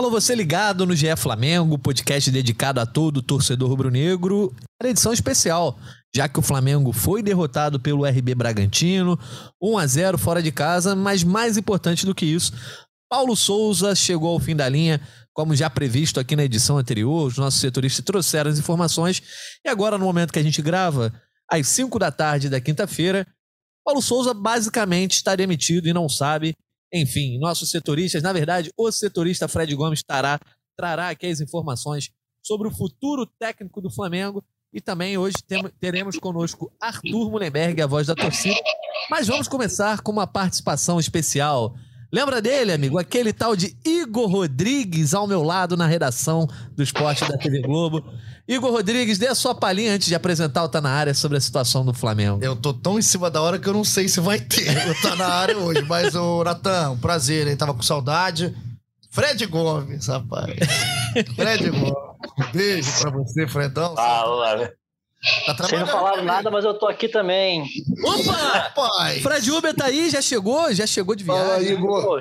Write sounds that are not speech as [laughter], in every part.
Alô, você ligado no GE Flamengo, podcast dedicado a todo torcedor rubro-negro. Edição especial, já que o Flamengo foi derrotado pelo RB Bragantino, 1 a 0 fora de casa, mas mais importante do que isso, Paulo Souza chegou ao fim da linha, como já previsto aqui na edição anterior, os nossos setoristas trouxeram as informações, e agora, no momento que a gente grava, às 5 da tarde da quinta-feira, Paulo Souza basicamente está demitido e não sabe enfim, nossos setoristas, na verdade, o setorista Fred Gomes estará, trará aqui as informações sobre o futuro técnico do Flamengo. E também hoje teremos conosco Arthur Mullenberg, a voz da torcida. Mas vamos começar com uma participação especial. Lembra dele, amigo? Aquele tal de Igor Rodrigues ao meu lado na redação do esporte da TV Globo. Igor Rodrigues, dê a sua palhinha antes de apresentar o Tá Na Área sobre a situação do Flamengo. Eu tô tão em cima da hora que eu não sei se vai ter o Tá Na Área hoje. Mas, ô, Natan, um prazer, hein? Tava com saudade. Fred Gomes, rapaz. Fred Gomes. Um beijo pra você, Fredão. Fala, velho. Tá Vocês não falaram nada, mas eu tô aqui também. Opa! Pai. Fred Uber tá aí, já chegou? Já chegou de viagem. Fala, Igor.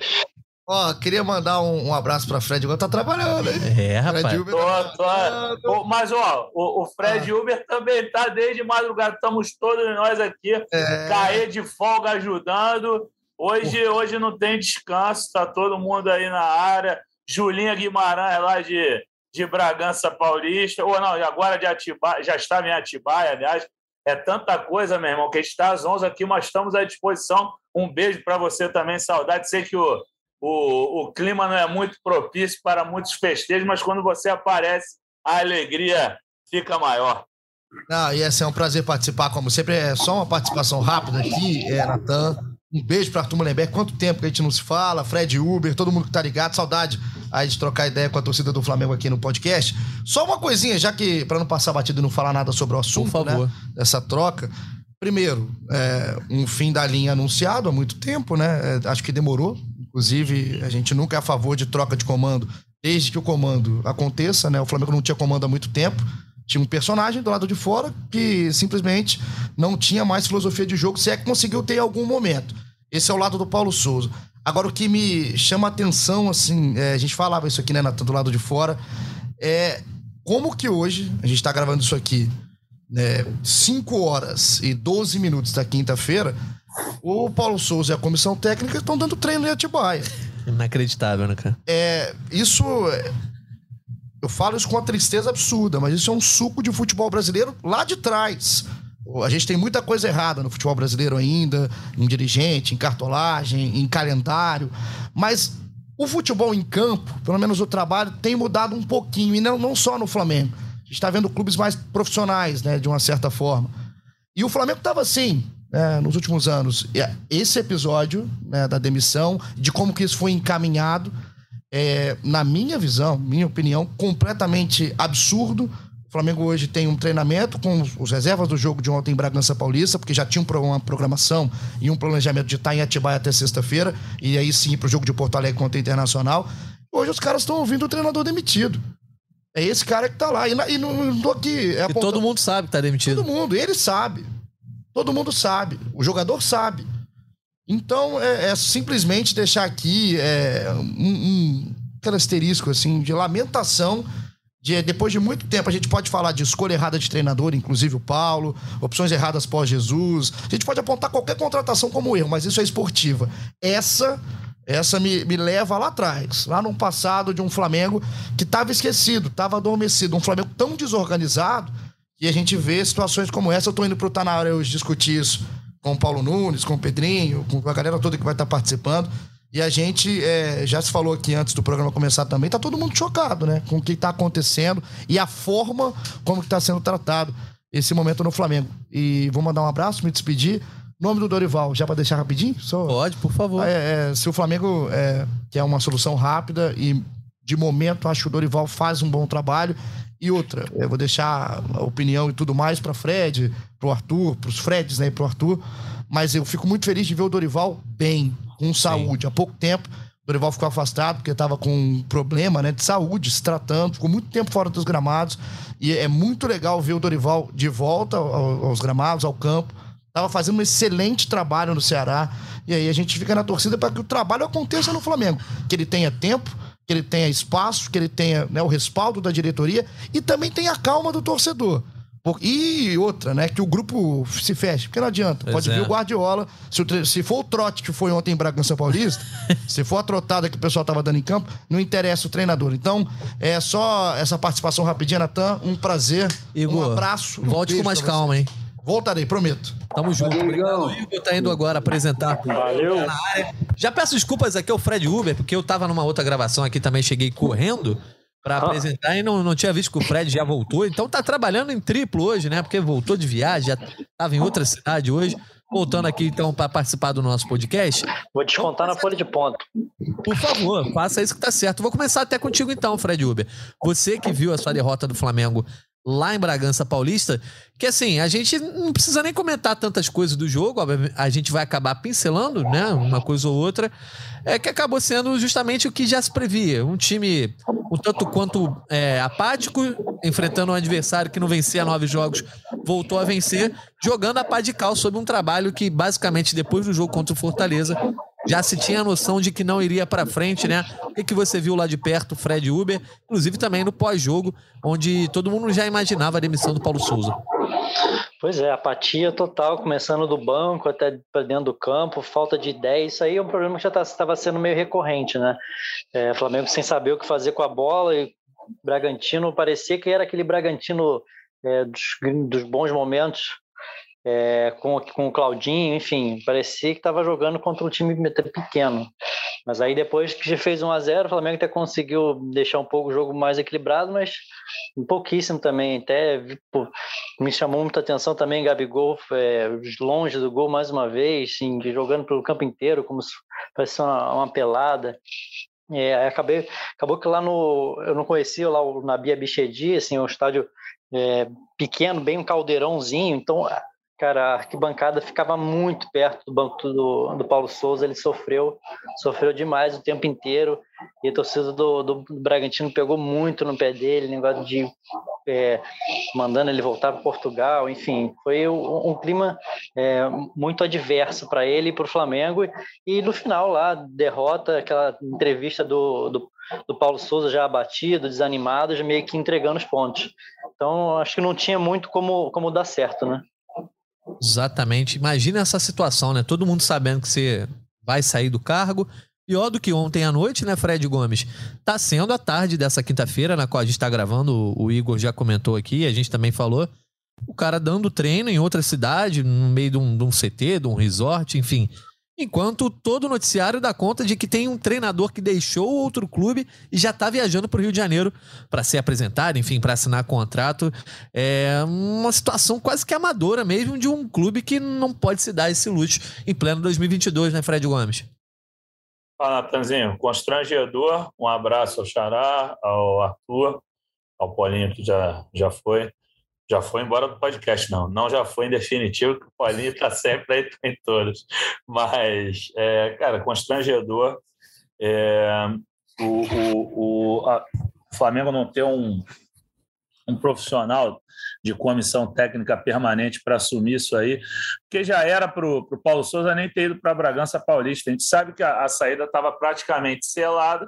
Ó, queria mandar um, um abraço pra Fred, agora tá trabalhando, hein? É, rapaz. Fred Uber tá tô, tô. Mas, ó, o, o Fred ah. Uber também tá desde madrugada, estamos todos nós aqui, é... Caê de folga ajudando. Hoje, hoje não tem descanso, tá todo mundo aí na área. Julinha Guimarães lá de, de Bragança Paulista, ou não, agora de Atibaia, já estava em Atibaia, aliás. É tanta coisa, meu irmão, que está às 11 aqui, mas estamos à disposição. Um beijo para você também, saudade. Sei que o o, o clima não é muito propício para muitos festejos, mas quando você aparece, a alegria fica maior. Não, e esse é um prazer participar, como sempre. É só uma participação rápida aqui, é, Natan. Um beijo para Arthur Mullenberg. Quanto tempo que a gente não se fala? Fred Uber, todo mundo que tá ligado. Saudade aí de trocar ideia com a torcida do Flamengo aqui no podcast. Só uma coisinha, já que, para não passar batido e não falar nada sobre o assunto, Por favor. né? Dessa troca. Primeiro, é, um fim da linha anunciado há muito tempo, né? É, acho que demorou Inclusive, a gente nunca é a favor de troca de comando, desde que o comando aconteça, né? O Flamengo não tinha comando há muito tempo. Tinha um personagem do lado de fora que simplesmente não tinha mais filosofia de jogo, se é que conseguiu ter em algum momento. Esse é o lado do Paulo Souza. Agora, o que me chama a atenção, assim, é, a gente falava isso aqui, né, do lado de fora, é como que hoje, a gente está gravando isso aqui, né, 5 horas e 12 minutos da quinta-feira, o Paulo Souza e a comissão técnica estão dando treino em Atibaia. Inacreditável, né, cara? É, isso. Eu falo isso com uma tristeza absurda, mas isso é um suco de futebol brasileiro lá de trás. A gente tem muita coisa errada no futebol brasileiro ainda, em dirigente, em cartolagem, em calendário. Mas o futebol em campo, pelo menos o trabalho, tem mudado um pouquinho. E não, não só no Flamengo. A gente está vendo clubes mais profissionais, né, de uma certa forma. E o Flamengo estava assim, né, nos últimos anos. Esse episódio né, da demissão, de como que isso foi encaminhado, é, na minha visão, minha opinião, completamente absurdo. O Flamengo hoje tem um treinamento com os reservas do jogo de ontem em Bragança Paulista, porque já tinha uma programação e um planejamento de estar em Atibaia até sexta-feira, e aí sim para o jogo de Porto Alegre contra o Internacional. Hoje os caras estão ouvindo o treinador demitido. É esse cara que tá lá. E, e não, não tô aqui. É e todo mundo sabe que tá demitido. Todo mundo, ele sabe. Todo mundo sabe. O jogador sabe. Então, é, é simplesmente deixar aqui é, um, um asterisco assim, de lamentação. De, depois de muito tempo, a gente pode falar de escolha errada de treinador, inclusive o Paulo, opções erradas pós-Jesus. A gente pode apontar qualquer contratação como erro, mas isso é esportiva. Essa essa me, me leva lá atrás, lá no passado de um Flamengo que estava esquecido, estava adormecido. Um Flamengo tão desorganizado e a gente vê situações como essa. Eu tô indo pro Tá Na Hora hoje discutir isso com o Paulo Nunes, com o Pedrinho, com a galera toda que vai estar tá participando. E a gente é, já se falou aqui antes do programa começar também, tá todo mundo chocado, né? Com o que tá acontecendo e a forma como que tá sendo tratado esse momento no Flamengo. E vou mandar um abraço, me despedir. Nome do Dorival, já para deixar rapidinho? Só... Pode, por favor. É, é, se o Flamengo é, quer uma solução rápida e de momento acho que o Dorival faz um bom trabalho e outra, eu vou deixar a opinião e tudo mais para Fred, pro Arthur, pros Freds, né, e pro Arthur. Mas eu fico muito feliz de ver o Dorival bem, com saúde. Sim. Há pouco tempo, o Dorival ficou afastado porque estava com um problema né, de saúde, se tratando, ficou muito tempo fora dos gramados. E é muito legal ver o Dorival de volta aos gramados, ao campo. Tava fazendo um excelente trabalho no Ceará. E aí a gente fica na torcida para que o trabalho aconteça no Flamengo. Que ele tenha tempo, que ele tenha espaço, que ele tenha né, o respaldo da diretoria e também tenha a calma do torcedor. E outra, né? Que o grupo se feche, porque não adianta. Pois Pode é. vir o Guardiola. Se, o, se, for o trote que foi ontem em Bragança Paulista, [laughs] se for a trotada que o pessoal tava dando em campo, não interessa o treinador. Então, é só essa participação rapidinha, Natan. Um prazer. Igor, um abraço. Volte um com mais calma, hein? Voltarei, prometo. Tamo junto. Obrigado, Igor. Tá indo agora apresentar. Valeu. Já peço desculpas aqui ao Fred Uber, porque eu tava numa outra gravação aqui também, cheguei correndo para ah. apresentar e não, não tinha visto que o Fred já voltou. Então tá trabalhando em triplo hoje, né? Porque voltou de viagem, já tava em outra cidade hoje. Voltando aqui então para participar do nosso podcast. Vou descontar na folha de ponto. Por favor, faça isso que tá certo. Vou começar até contigo então, Fred Uber. Você que viu a sua derrota do Flamengo lá em Bragança Paulista, que assim, a gente não precisa nem comentar tantas coisas do jogo, a gente vai acabar pincelando, né, uma coisa ou outra, é que acabou sendo justamente o que já se previa, um time um tanto quanto é, apático, enfrentando um adversário que não vencia nove jogos, voltou a vencer, jogando a pá de cal sobre um trabalho que basicamente depois do jogo contra o Fortaleza já se tinha a noção de que não iria para frente, né? O que, que você viu lá de perto, Fred Uber, inclusive também no pós-jogo, onde todo mundo já imaginava a demissão do Paulo Souza. Pois é, apatia total, começando do banco até para dentro do campo, falta de ideia. Isso aí é um problema que já estava tá, sendo meio recorrente, né? É, Flamengo sem saber o que fazer com a bola e Bragantino parecia que era aquele Bragantino é, dos, dos bons momentos é, com, com o Claudinho, enfim, parecia que estava jogando contra um time pequeno. Mas aí depois que fez 1 a 0 o Flamengo até conseguiu deixar um pouco o jogo mais equilibrado, mas um pouquíssimo também. Até pô, me chamou muita atenção também Gabigol é, longe do gol mais uma vez, jogando pelo campo inteiro, como se parecia uma, uma pelada. É, acabei, acabou que lá no. Eu não conhecia lá o Nabia Bichedi, assim, um estádio é, pequeno, bem um caldeirãozinho, então cara, a arquibancada ficava muito perto do banco do, do Paulo Souza, ele sofreu, sofreu demais o tempo inteiro, e a torcida do, do, Bragantino pegou muito no pé dele, negócio de é, mandando ele voltar para Portugal, enfim, foi um, um clima é, muito adverso para ele e para o Flamengo, e no final lá, derrota, aquela entrevista do, do, do Paulo Souza já abatido, desanimado, já meio que entregando os pontos. Então, acho que não tinha muito como, como dar certo, né? Exatamente. Imagina essa situação, né? Todo mundo sabendo que você vai sair do cargo. Pior do que ontem à noite, né, Fred Gomes? Tá sendo a tarde dessa quinta-feira, na qual a gente tá gravando, o Igor já comentou aqui, a gente também falou. O cara dando treino em outra cidade, no meio de um, de um CT, de um resort, enfim. Enquanto todo o noticiário dá conta de que tem um treinador que deixou outro clube e já está viajando para o Rio de Janeiro para ser apresentado, enfim, para assinar contrato. É uma situação quase que amadora mesmo de um clube que não pode se dar esse luxo em pleno 2022, né, Fred Gomes? Fala, Natanzinho. Constrangedor. Um abraço ao Xará, ao Arthur, ao Paulinho, que já, já foi já foi embora do podcast, não. Não já foi em definitivo, que o Paulinho está sempre aí em todos. Mas, é, cara, constrangedor. É, o, o, o, a, o, Flamengo não ter um, um profissional de comissão técnica permanente para assumir isso aí, porque já era para o Paulo Souza nem ter ido para Bragança Paulista. A gente sabe que a, a saída estava praticamente selada,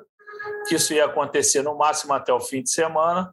que isso ia acontecer no máximo até o fim de semana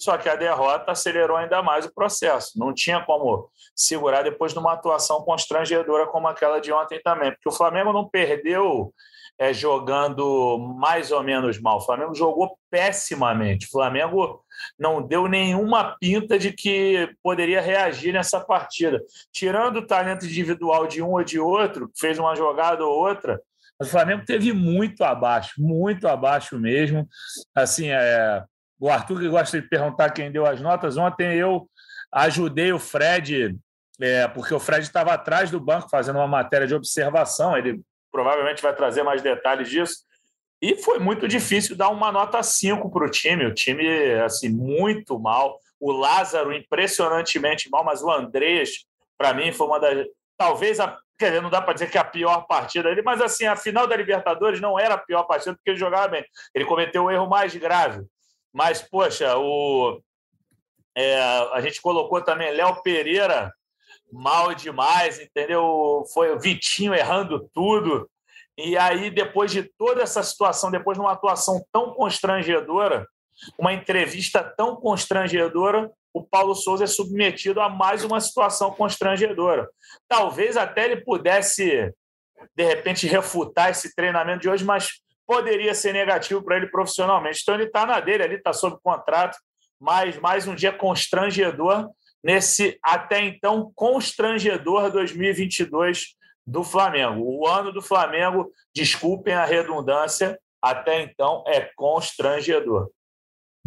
só que a derrota acelerou ainda mais o processo. Não tinha como segurar depois de uma atuação constrangedora como aquela de ontem também, porque o Flamengo não perdeu é, jogando mais ou menos mal. O Flamengo jogou pessimamente. O Flamengo não deu nenhuma pinta de que poderia reagir nessa partida. Tirando o talento individual de um ou de outro, que fez uma jogada ou outra, o Flamengo teve muito abaixo, muito abaixo mesmo. Assim, é, o Arthur que gosta de perguntar quem deu as notas. Ontem eu ajudei o Fred, é, porque o Fred estava atrás do banco fazendo uma matéria de observação. Ele provavelmente vai trazer mais detalhes disso. E foi muito difícil dar uma nota 5 para o time. O time, assim, muito mal. O Lázaro, impressionantemente mal, mas o Andrés, para mim, foi uma das. Talvez a. Quer dizer, não dá para dizer que é a pior partida dele, mas assim, a final da Libertadores não era a pior partida porque ele jogava bem. Ele cometeu o erro mais grave, mas, poxa, o, é, a gente colocou também Léo Pereira mal demais, entendeu? Foi o Vitinho errando tudo. E aí, depois de toda essa situação, depois de uma atuação tão constrangedora, uma entrevista tão constrangedora, o Paulo Souza é submetido a mais uma situação constrangedora. Talvez até ele pudesse, de repente, refutar esse treinamento de hoje, mas poderia ser negativo para ele profissionalmente. Então ele está na dele ali, está sob contrato, mas mais um dia constrangedor nesse até então constrangedor 2022 do Flamengo. O ano do Flamengo, desculpem a redundância, até então é constrangedor.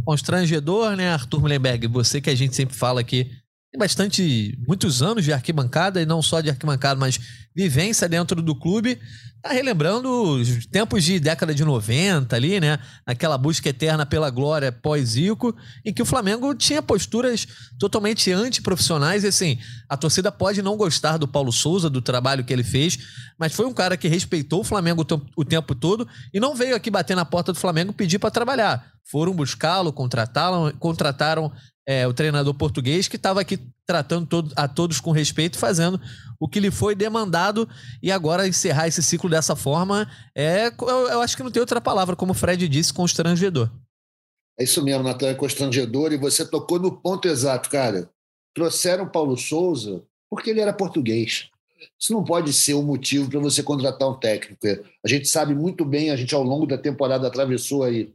Constrangedor, né, Arthur Mullenberg? Você que a gente sempre fala aqui tem bastante, muitos anos de arquibancada, e não só de arquibancada, mas vivência dentro do clube. Tá relembrando os tempos de década de 90 ali, né? Naquela busca eterna pela glória pós-Zico, em que o Flamengo tinha posturas totalmente antiprofissionais. E assim, a torcida pode não gostar do Paulo Souza, do trabalho que ele fez, mas foi um cara que respeitou o Flamengo o tempo todo e não veio aqui bater na porta do Flamengo pedir para trabalhar. Foram buscá-lo, contrataram, contrataram é, o treinador português, que estava aqui tratando todo, a todos com respeito, fazendo o que lhe foi demandado. E agora encerrar esse ciclo dessa forma é, eu, eu acho que não tem outra palavra, como o Fred disse, constrangedor. É isso mesmo, Natan, é constrangedor. E você tocou no ponto exato, cara. Trouxeram Paulo Souza porque ele era português. Isso não pode ser o um motivo para você contratar um técnico. A gente sabe muito bem, a gente ao longo da temporada atravessou aí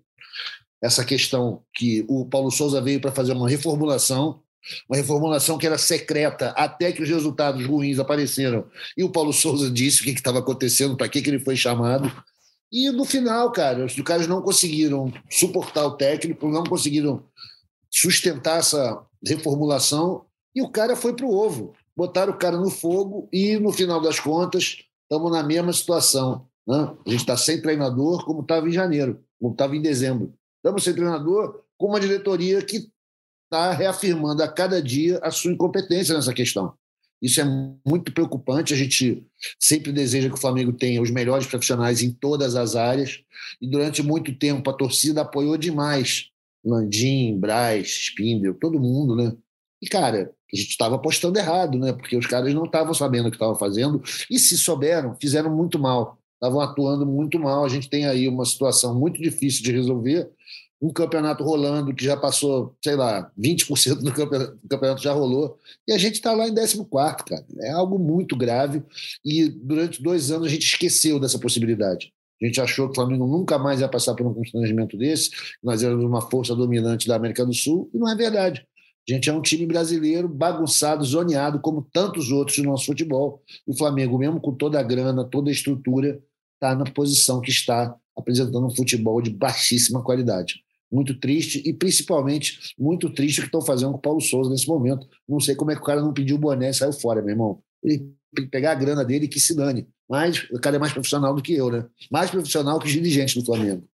essa questão que o Paulo Souza veio para fazer uma reformulação, uma reformulação que era secreta até que os resultados ruins apareceram. E o Paulo Souza disse o que estava acontecendo, para que, que ele foi chamado. E no final, cara, os caras não conseguiram suportar o técnico, não conseguiram sustentar essa reformulação e o cara foi para o ovo. Botaram o cara no fogo e, no final das contas, estamos na mesma situação. Né? A gente está sem treinador, como estava em janeiro, como estava em dezembro. Estamos sem treinador com uma diretoria que está reafirmando a cada dia a sua incompetência nessa questão. Isso é muito preocupante. A gente sempre deseja que o Flamengo tenha os melhores profissionais em todas as áreas. E durante muito tempo a torcida apoiou demais Landim, Braz, Spindel, todo mundo, né? E, cara, a gente estava apostando errado, né? Porque os caras não estavam sabendo o que estavam fazendo. E se souberam, fizeram muito mal. Estavam atuando muito mal. A gente tem aí uma situação muito difícil de resolver um campeonato rolando que já passou, sei lá, 20% do campeonato, já rolou, e a gente está lá em 14, cara. É algo muito grave, e durante dois anos a gente esqueceu dessa possibilidade. A gente achou que o Flamengo nunca mais ia passar por um constrangimento desse, nós éramos uma força dominante da América do Sul, e não é verdade. A gente é um time brasileiro bagunçado, zoneado, como tantos outros do nosso futebol. O Flamengo, mesmo com toda a grana, toda a estrutura, está na posição que está, apresentando um futebol de baixíssima qualidade muito triste e principalmente muito triste o que estão fazendo com o Paulo Souza nesse momento. Não sei como é que o cara não pediu o boné e saiu fora, meu irmão. Ele pegar a grana dele que se dane. Mas o cara é mais profissional do que eu, né? Mais profissional que os dirigentes do Flamengo.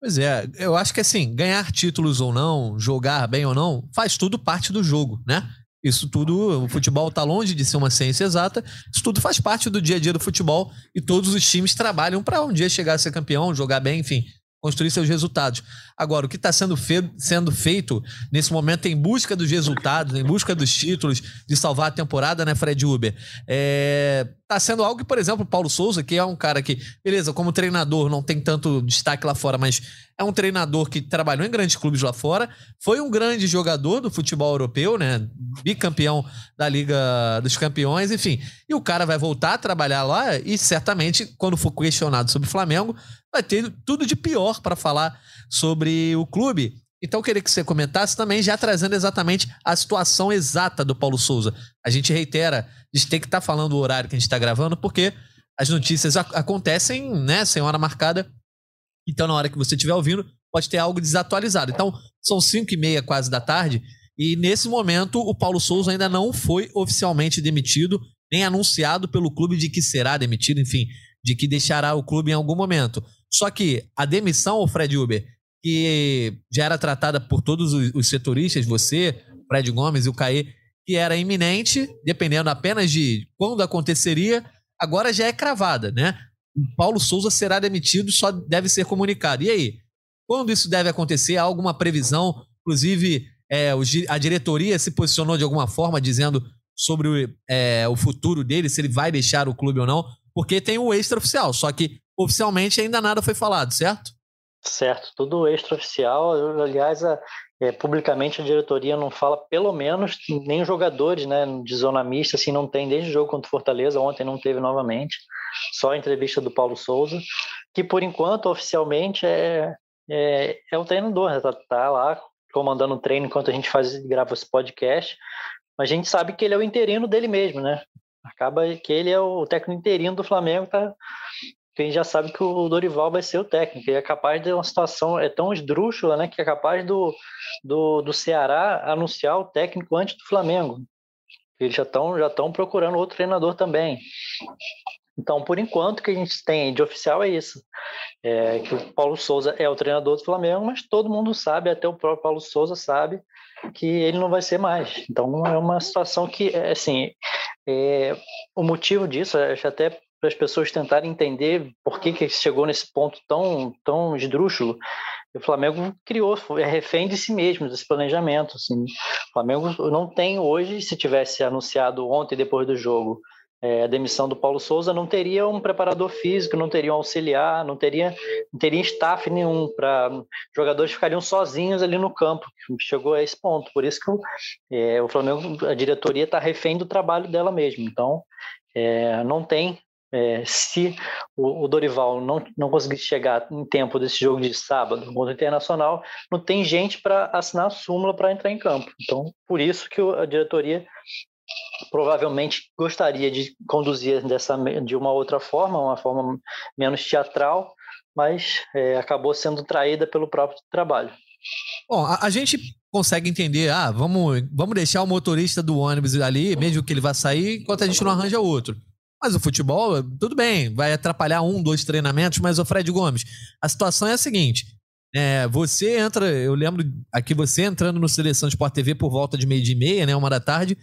Pois é, eu acho que assim, ganhar títulos ou não, jogar bem ou não, faz tudo parte do jogo, né? Isso tudo, o futebol está longe de ser uma ciência exata, isso tudo faz parte do dia a dia do futebol e todos os times trabalham para um dia chegar a ser campeão, jogar bem, enfim, construir seus resultados. Agora, o que está sendo, fe sendo feito nesse momento em busca dos resultados, em busca dos títulos, de salvar a temporada, né, Fred Uber? É, tá sendo algo que, por exemplo, o Paulo Souza, que é um cara que, beleza, como treinador não tem tanto destaque lá fora, mas é um treinador que trabalhou em grandes clubes lá fora, foi um grande jogador do futebol europeu, né? Bicampeão da Liga dos Campeões, enfim. E o cara vai voltar a trabalhar lá e certamente, quando for questionado sobre o Flamengo, vai ter tudo de pior para falar sobre o clube. Então, eu queria que você comentasse também, já trazendo exatamente a situação exata do Paulo Souza. A gente reitera, a gente tem que estar tá falando o horário que a gente está gravando, porque as notícias acontecem, né, sem hora marcada. Então, na hora que você estiver ouvindo, pode ter algo desatualizado. Então, são 5 e meia quase da tarde, e nesse momento o Paulo Souza ainda não foi oficialmente demitido, nem anunciado pelo clube de que será demitido, enfim, de que deixará o clube em algum momento. Só que a demissão, o Fred Uber, que já era tratada por todos os, setoristas, você, Fred Gomes e o Caê, que era iminente, dependendo apenas de quando aconteceria, agora já é cravada, né? Paulo Souza será demitido, só deve ser comunicado. E aí? Quando isso deve acontecer? Há alguma previsão? Inclusive, é, a diretoria se posicionou de alguma forma dizendo sobre é, o futuro dele, se ele vai deixar o clube ou não. Porque tem o extraoficial, só que oficialmente ainda nada foi falado, certo? Certo, tudo extraoficial. Aliás, a, é, publicamente a diretoria não fala, pelo menos, nem jogadores, né, de zona mista, assim, não tem desde o jogo contra o Fortaleza, ontem não teve novamente, só a entrevista do Paulo Souza, que por enquanto, oficialmente, é, é, é o treinador, né, tá, tá lá comandando o treino enquanto a gente faz, grava esse podcast, mas a gente sabe que ele é o interino dele mesmo, né, acaba que ele é o técnico interino do Flamengo, tá que a gente já sabe que o Dorival vai ser o técnico. Ele é capaz de uma situação é tão esdrúxula, né, que é capaz do, do, do Ceará anunciar o técnico antes do Flamengo. Eles já estão já estão procurando outro treinador também. Então, por enquanto, o que a gente tem de oficial é isso. É que o Paulo Souza é o treinador do Flamengo, mas todo mundo sabe, até o próprio Paulo Souza sabe, que ele não vai ser mais. Então, é uma situação que, assim, é, o motivo disso, acho até para as pessoas tentarem entender por que, que chegou nesse ponto tão, tão esdrúxulo. O Flamengo criou, é refém de si mesmo, desse planejamento. Assim. O Flamengo não tem hoje, se tivesse anunciado ontem, depois do jogo, é, a demissão do Paulo Souza, não teria um preparador físico, não teria um auxiliar, não teria, não teria staff nenhum para jogadores ficariam sozinhos ali no campo. Chegou a esse ponto. Por isso que é, o Flamengo, a diretoria está refém do trabalho dela mesmo. Então, é, não tem é, se o, o, Dorival não, não conseguir chegar em tempo desse jogo de sábado contra o Internacional, não tem gente para assinar a súmula para entrar em campo. Então, por isso que a diretoria provavelmente gostaria de conduzir dessa de uma outra forma, uma forma menos teatral, mas é, acabou sendo traída pelo próprio trabalho. Bom, a, a, gente consegue entender, ah, vamos, vamos deixar o motorista do ônibus ali, mesmo que ele vá sair, enquanto a gente não arranja outro. Mas o futebol, tudo bem, vai atrapalhar um, dois treinamentos, mas o Fred Gomes, a situação é a seguinte: é, você entra, eu lembro aqui você entrando no Seleção Sport TV por volta de meio-dia e meia, né, uma da tarde,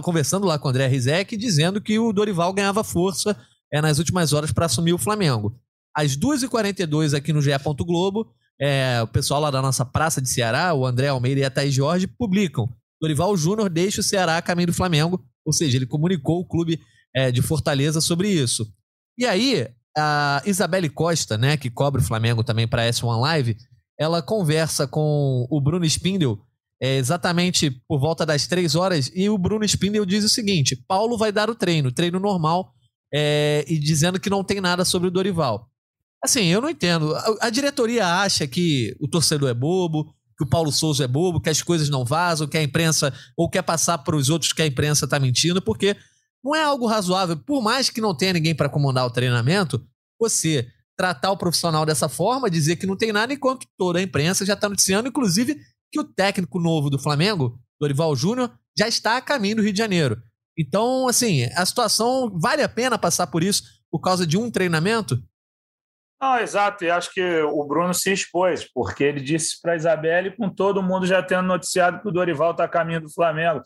conversando lá com o André Rizek, dizendo que o Dorival ganhava força é, nas últimas horas para assumir o Flamengo. Às 2h42 aqui no GE. Globo, é, o pessoal lá da nossa Praça de Ceará, o André Almeida e a Thaís Jorge, publicam. Dorival Júnior deixa o Ceará a caminho do Flamengo, ou seja, ele comunicou o clube é, de Fortaleza sobre isso. E aí, a Isabelle Costa, né, que cobre o Flamengo também para S1 Live, ela conversa com o Bruno Spindel é, exatamente por volta das três horas e o Bruno Spindel diz o seguinte: Paulo vai dar o treino, treino normal, é, e dizendo que não tem nada sobre o Dorival. Assim, eu não entendo. A, a, diretoria acha que o torcedor é bobo, que o Paulo Souza é bobo, que as coisas não vazam, que a imprensa, ou quer passar para os outros que a imprensa está mentindo, porque não é algo razoável, por mais que não tenha ninguém para comandar o treinamento, você tratar o profissional dessa forma, dizer que não tem nada, enquanto toda a imprensa já está noticiando, inclusive, que o técnico novo do Flamengo, Dorival Júnior, já está a caminho do Rio de Janeiro. Então, assim, a situação vale a pena passar por isso por causa de um treinamento? Não, exato, e acho que o Bruno se expôs, porque ele disse para a Isabelle, com todo mundo já tendo noticiado que o Dorival está a caminho do Flamengo.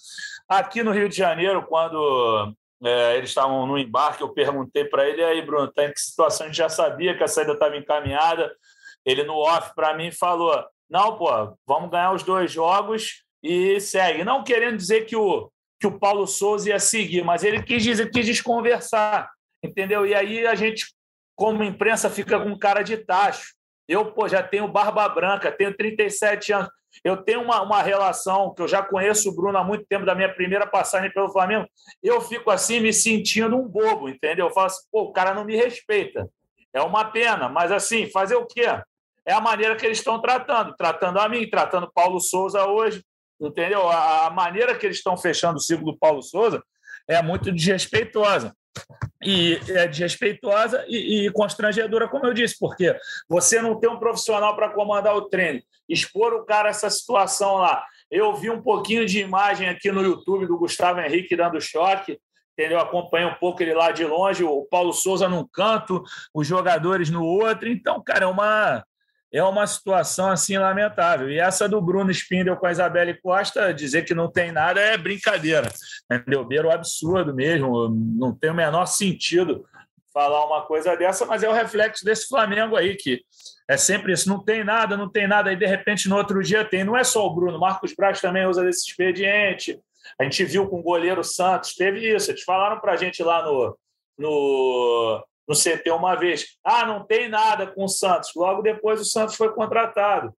Aqui no Rio de Janeiro, quando é, eles estavam no embarque, eu perguntei para ele, aí, Bruno, tá em que situação? A gente já sabia que a saída estava encaminhada. Ele, no off, para mim, falou: não, pô, vamos ganhar os dois jogos e segue. Não querendo dizer que o, que o Paulo Souza ia seguir, mas ele quis dizer, quis desconversar, entendeu? E aí a gente, como imprensa, fica com cara de tacho. Eu, pô, já tenho barba branca, tenho 37 anos. Eu tenho uma, uma relação que eu já conheço o Bruno há muito tempo, da minha primeira passagem pelo Flamengo. Eu fico assim, me sentindo um bobo, entendeu? Eu falo assim, pô, o cara não me respeita. É uma pena, mas assim, fazer o quê? É a maneira que eles estão tratando, tratando a mim, tratando Paulo Souza hoje, entendeu? A, a maneira que eles estão fechando o ciclo do Paulo Souza é muito desrespeitosa e é desrespeitosa e, e, constrangedora, como eu disse, porque você não tem um profissional para comandar o treino, expor o cara essa situação lá. Eu vi um pouquinho de imagem aqui no YouTube do Gustavo Henrique dando choque, entendeu? Acompanhei um pouco ele lá de longe, o Paulo Souza num canto, os jogadores no outro. Então, cara, é uma é uma situação assim lamentável. E essa do Bruno Spindel com a Isabelle Costa, dizer que não tem nada é brincadeira. Entendeu? Beira o absurdo mesmo, não tem o menor sentido falar uma coisa dessa, mas é o reflexo desse Flamengo aí, que é sempre isso, não tem nada, não tem nada, e de repente no outro dia tem. Não é só o Bruno, Marcos Braz também usa desse expediente. A gente viu com o goleiro Santos, teve isso. Eles falaram para a gente lá no, no, no CT uma vez. Ah, não tem nada com o Santos. Logo depois o Santos foi contratado.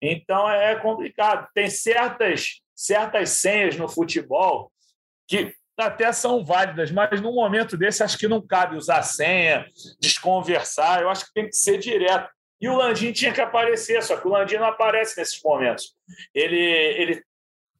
Então é complicado. Tem certas, certas senhas no futebol que até são válidas, mas num momento desse acho que não cabe usar senha, desconversar. Eu acho que tem que ser direto. E o Landim tinha que aparecer, só que o Landim não aparece nesses momentos. Ele ele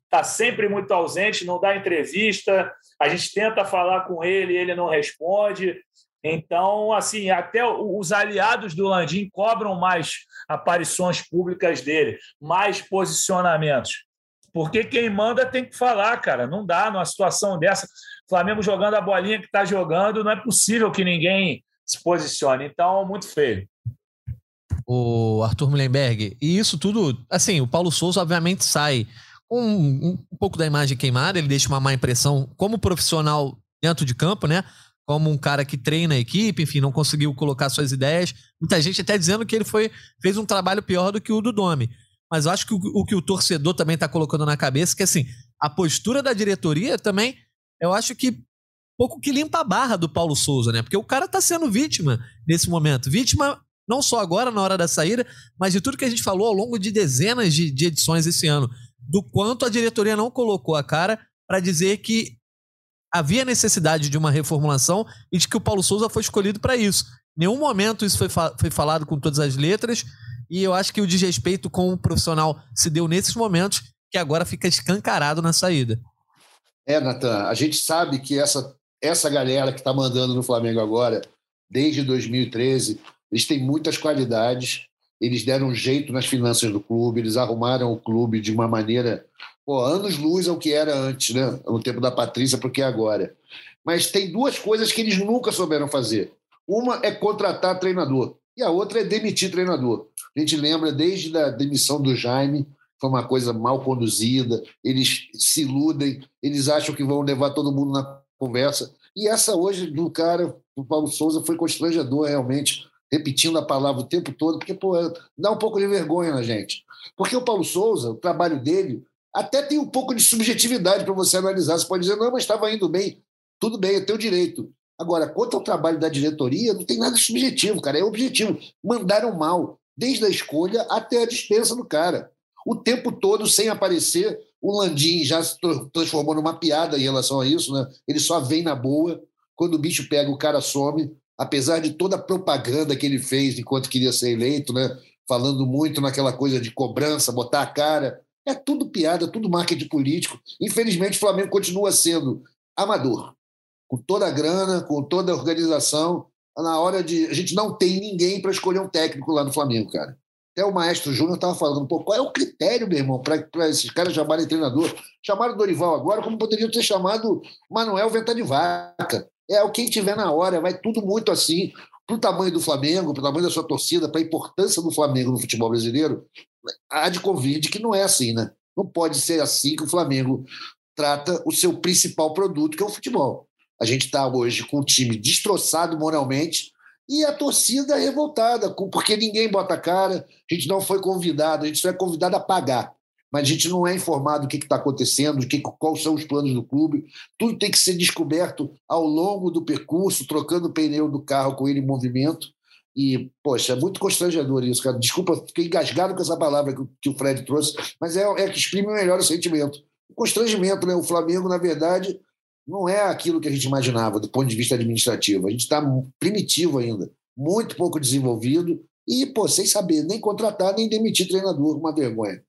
está sempre muito ausente, não dá entrevista. A gente tenta falar com ele, ele não responde. Então, assim, até os aliados do Landim cobram mais aparições públicas dele, mais posicionamentos. Porque quem manda tem que falar, cara. Não dá numa situação dessa. Flamengo jogando a bolinha que está jogando, não é possível que ninguém se posicione. Então, muito feio. O Arthur Mullenberg. E isso tudo, assim, o Paulo Souza, obviamente, sai com um, um pouco da imagem queimada, ele deixa uma má impressão como profissional dentro de campo, né? Como um cara que treina a equipe, enfim, não conseguiu colocar suas ideias. Muita gente até dizendo que ele foi fez um trabalho pior do que o do Domi. Mas eu acho que o, o que o torcedor também está colocando na cabeça é que assim, a postura da diretoria também, eu acho que pouco que limpa a barra do Paulo Souza, né? Porque o cara está sendo vítima nesse momento. Vítima não só agora na hora da saída, mas de tudo que a gente falou ao longo de dezenas de, de edições esse ano, do quanto a diretoria não colocou a cara para dizer que havia necessidade de uma reformulação e de que o Paulo Souza foi escolhido para isso. Em nenhum momento isso foi, fa foi falado com todas as letras e eu acho que o desrespeito com o profissional se deu nesses momentos que agora fica escancarado na saída. É, Natan, a gente sabe que essa, essa galera que está mandando no Flamengo agora, desde 2013, eles têm muitas qualidades, eles deram um jeito nas finanças do clube, eles arrumaram o clube de uma maneira Pô, anos luz é o que era antes, né? No tempo da Patrícia, porque é agora. Mas tem duas coisas que eles nunca souberam fazer. Uma é contratar treinador e a outra é demitir treinador. A gente lembra desde a demissão do Jaime, foi uma coisa mal conduzida, eles se iludem, eles acham que vão levar todo mundo na conversa. E essa hoje do cara, do Paulo Souza, foi constrangedor realmente, repetindo a palavra o tempo todo, porque pô, dá um pouco de vergonha na gente. Porque o Paulo Souza, o trabalho dele até tem um pouco de subjetividade para você analisar. Você pode dizer, não, mas estava indo bem. Tudo bem, é teu direito. Agora, quanto ao trabalho da diretoria, não tem nada subjetivo, cara. É objetivo. Mandaram mal, desde a escolha até a dispensa do cara. O tempo todo sem aparecer. O Landim já se transformou numa piada em relação a isso, né? Ele só vem na boa. Quando o bicho pega, o cara some. Apesar de toda a propaganda que ele fez enquanto queria ser eleito, né? Falando muito naquela coisa de cobrança, botar a cara. É tudo piada, tudo marketing político. Infelizmente, o Flamengo continua sendo amador, com toda a grana, com toda a organização. Na hora de. A gente não tem ninguém para escolher um técnico lá no Flamengo, cara. Até o maestro Júnior estava falando, pô, qual é o critério, meu irmão, para esses caras chamarem treinador? Chamaram Dorival agora, como poderiam ter chamado Manuel Venta de Vaca. É o quem tiver na hora, vai tudo muito assim para o tamanho do Flamengo, para o tamanho da sua torcida, para a importância do Flamengo no futebol brasileiro, há de convide que não é assim, né? Não pode ser assim que o Flamengo trata o seu principal produto, que é o futebol. A gente está hoje com um time destroçado moralmente e a torcida revoltada, porque ninguém bota a cara, a gente não foi convidado, a gente só é convidado a pagar mas a gente não é informado do que está acontecendo, que, quais são os planos do clube. Tudo tem que ser descoberto ao longo do percurso, trocando o pneu do carro com ele em movimento. E, poxa, é muito constrangedor isso, cara. Desculpa, fiquei engasgado com essa palavra que, que o Fred trouxe, mas é, é que exprime melhor o sentimento. O constrangimento, né? O Flamengo, na verdade, não é aquilo que a gente imaginava do ponto de vista administrativo. A gente está primitivo ainda, muito pouco desenvolvido e, pô, sem saber nem contratar nem demitir treinador, uma vergonha.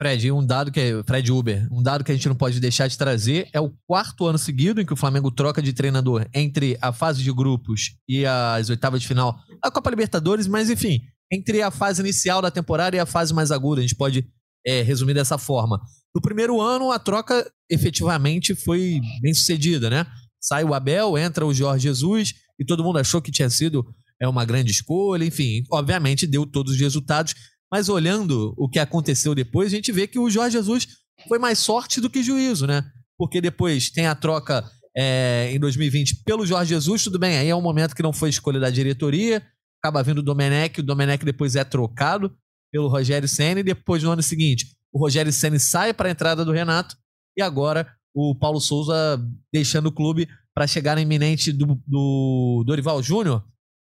Fred, um dado que é, Fred Uber, um dado que a gente não pode deixar de trazer é o quarto ano seguido em que o Flamengo troca de treinador entre a fase de grupos e as oitavas de final da Copa Libertadores, mas enfim, entre a fase inicial da temporada e a fase mais aguda, a gente pode é, resumir dessa forma. No primeiro ano, a troca efetivamente foi bem sucedida, né? Sai o Abel, entra o Jorge Jesus e todo mundo achou que tinha sido é, uma grande escolha, enfim, obviamente deu todos os resultados mas olhando o que aconteceu depois, a gente vê que o Jorge Jesus foi mais sorte do que juízo, né? Porque depois tem a troca é, em 2020 pelo Jorge Jesus, tudo bem, aí é um momento que não foi escolha da diretoria, acaba vindo o Domenech, o Domenech depois é trocado pelo Rogério Senna, e depois no ano seguinte o Rogério Senna sai para a entrada do Renato, e agora o Paulo Souza deixando o clube para chegar na iminente do, do Dorival Júnior.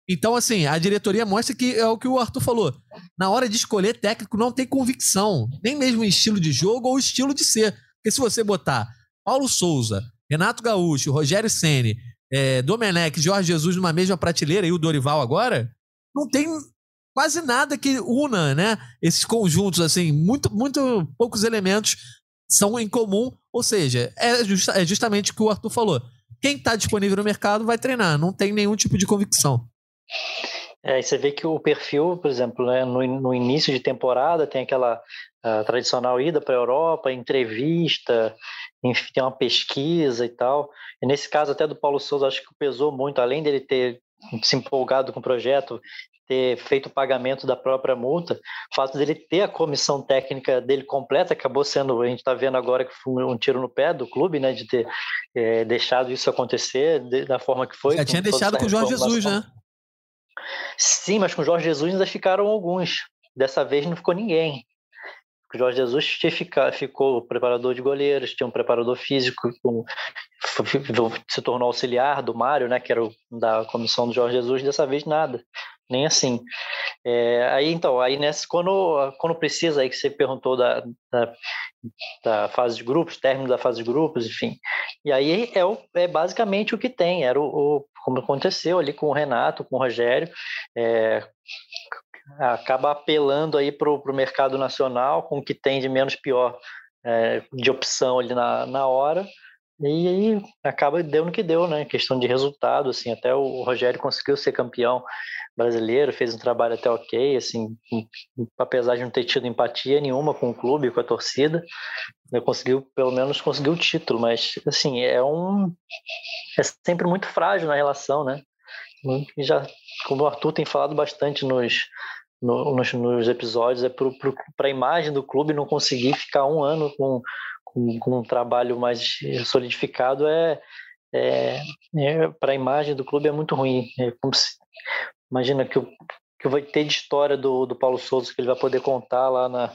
Então, assim, a diretoria mostra que é o que o Arthur falou. Na hora de escolher técnico, não tem convicção, nem mesmo estilo de jogo ou estilo de ser. Porque se você botar Paulo Souza, Renato Gaúcho, Rogério Ceni, é, Domenech, Jorge Jesus numa mesma prateleira e o Dorival agora, não tem quase nada que una, né? Esses conjuntos, assim, muito, muito poucos elementos são em comum. Ou seja, é, justa, é justamente o que o Arthur falou. Quem está disponível no mercado vai treinar, não tem nenhum tipo de convicção. É, e você vê que o perfil, por exemplo, né, no, no início de temporada tem aquela tradicional ida para a Europa, entrevista, enfim, tem uma pesquisa e tal. E nesse caso até do Paulo Souza, acho que pesou muito, além dele ter se empolgado com o projeto, ter feito o pagamento da própria multa, o fato dele ter a comissão técnica dele completa acabou sendo, a gente está vendo agora que foi um tiro no pé do clube, né, de ter é, deixado isso acontecer de, da forma que foi. Já tinha deixado com o Jorge Jesus, né? Sim, mas com Jorge Jesus ainda ficaram alguns. Dessa vez não ficou ninguém. O Jorge Jesus tinha ficar, ficou preparador de goleiros, tinha um preparador físico, um, se tornou auxiliar do Mário, né, que era o, da comissão do Jorge Jesus, dessa vez nada, nem assim. É, aí então, aí nessa, quando, quando precisa, aí que você perguntou da, da, da, fase de grupos, término da fase de grupos, enfim. E aí é, o, é basicamente o que tem, era o, o como aconteceu ali com o Renato, com o Rogério, é, acaba apelando aí para o mercado nacional com o que tem de menos pior é, de opção ali na, na hora e aí acaba deu no que deu, né? Questão de resultado, assim, até o Rogério conseguiu ser campeão brasileiro, fez um trabalho até ok, assim, apesar de não ter tido empatia nenhuma com o clube, com a torcida, ele conseguiu, pelo menos conseguiu o título, mas, assim, é um... é sempre muito frágil na relação, né? E já, como o Arthur tem falado bastante nos, no, nos, nos, episódios, é para a imagem do clube não conseguir ficar um ano com, com, com um trabalho mais solidificado é, é, é para a imagem do clube é muito ruim. É se, imagina que o que vai ter de história do, do Paulo Souza que ele vai poder contar lá na,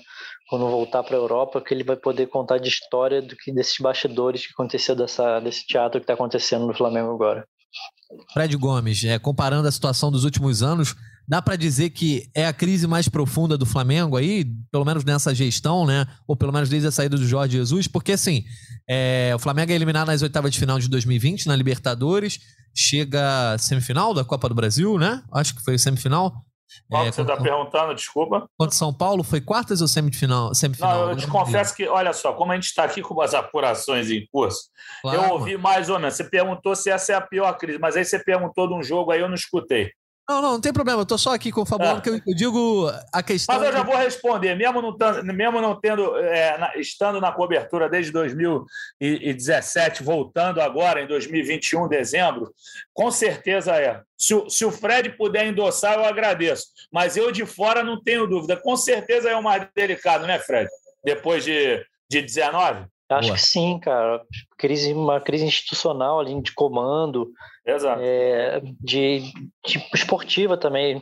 quando voltar para a Europa, que ele vai poder contar de história do que desses bastidores que aconteceu dessa, desse teatro que está acontecendo no Flamengo agora. Fred Gomes, é, comparando a situação dos últimos anos, Dá para dizer que é a crise mais profunda do Flamengo aí, pelo menos nessa gestão, né? Ou pelo menos desde a saída do Jorge Jesus, porque assim, é, o Flamengo é eliminado nas oitavas de final de 2020 na Libertadores, chega semifinal da Copa do Brasil, né? Acho que foi semifinal. Qual é, que você está perguntando, desculpa? Contra São Paulo, foi quartas ou semifinal? semifinal não, eu te confesso que, olha só, como a gente está aqui com as apurações em curso, claro, eu ouvi mais ou menos. Você perguntou se essa é a pior crise, mas aí você perguntou de um jogo aí eu não escutei. Não, não, não tem problema. Eu tô só aqui confabulando, é. que eu, eu, digo a questão. Mas eu já vou responder, mesmo não, mesmo não tendo, é, na, estando na cobertura desde 2017, voltando agora em 2021, dezembro, com certeza é. Se, o, se o Fred puder endossar, eu agradeço. Mas eu de fora não tenho dúvida. Com certeza é o mais delicado, né, Fred? Depois de, de 19? Acho Boa. que sim, cara. Crise, uma crise institucional ali de comando, Exato. É, de tipo esportiva também.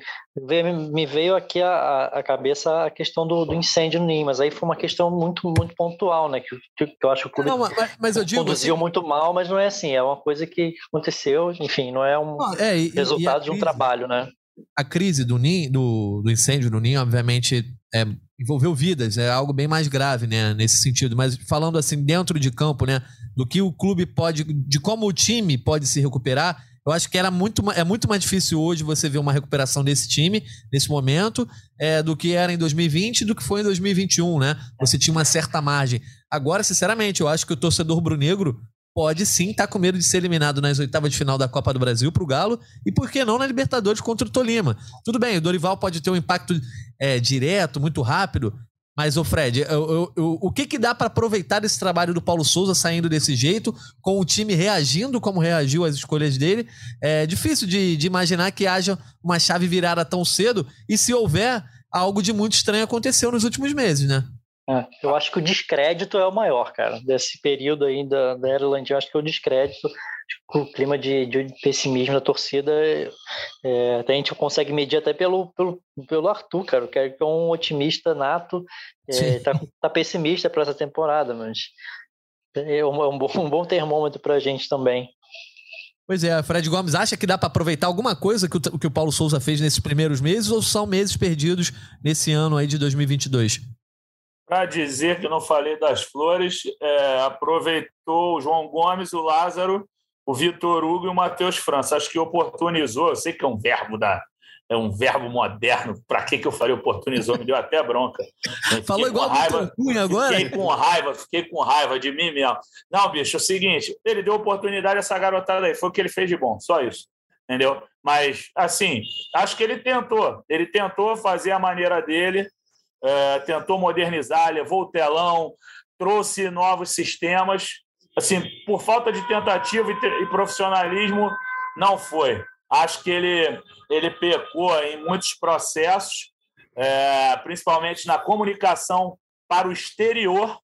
Me veio aqui a, a cabeça a questão do, do, incêndio no NIM, mas aí foi uma questão muito, muito pontual, né? Que, que eu acho que o clube não, mas, mas eu digo conduziu assim, muito mal, mas não é assim, é uma coisa que aconteceu, enfim, não é um é, e, resultado e de um trabalho, né? A crise do, do, do incêndio no NIM, obviamente, é, envolveu vidas, é algo bem mais grave, né, nesse sentido. Mas falando assim, dentro de campo, né, do que o clube pode, de como o time pode se recuperar, eu acho que era muito, é muito mais difícil hoje você ver uma recuperação desse time, nesse momento, é, do que era em 2020 do que foi em 2021, né? Você tinha uma certa margem. Agora, sinceramente, eu acho que o torcedor rubro-negro pode sim estar tá com medo de ser eliminado nas oitavas de final da Copa do Brasil para o Galo e por que não na Libertadores contra o Tolima. Tudo bem, o Dorival pode ter um impacto é, direto, muito rápido, mas, o Fred, eu, eu, eu, o que, que dá para aproveitar desse trabalho do Paulo Souza saindo desse jeito, com o time reagindo como reagiu às escolhas dele? É difícil de, de imaginar que haja uma chave virada tão cedo e se houver, algo de muito estranho aconteceu nos últimos meses, né? É, eu acho que o descrédito é o maior, cara, desse período aí da, da Ireland. Eu acho que o descrédito, o clima de, de pessimismo da torcida, é, até a gente consegue medir até pelo, pelo, pelo Arthur, cara, que é um otimista nato, é, tá, tá, pessimista para essa temporada, mas é um, um, bom, um bom termômetro para a gente também. Pois é, Fred Gomes acha que dá para aproveitar alguma coisa que o, que o Paulo Souza fez nesses primeiros meses ou são meses perdidos nesse ano aí de 2022? Para dizer que não falei das flores, é, aproveitou o João Gomes, o Lázaro, o Vitor Hugo e o Matheus França. Acho que oportunizou, eu sei que é um verbo da, é um verbo moderno. Para que, que eu falei oportunizou? Me deu até bronca. Falou igual raiva, Cunha agora? Fiquei com raiva, fiquei com raiva de mim mesmo. Não, bicho, é o seguinte, ele deu oportunidade a essa garotada aí, foi o que ele fez de bom, só isso. Entendeu? Mas, assim, acho que ele tentou. Ele tentou fazer a maneira dele, é, tentou modernizar, levou o telão, trouxe novos sistemas. Assim, por falta de tentativa e, e profissionalismo, não foi. Acho que ele, ele pecou em muitos processos, é, principalmente na comunicação para o exterior,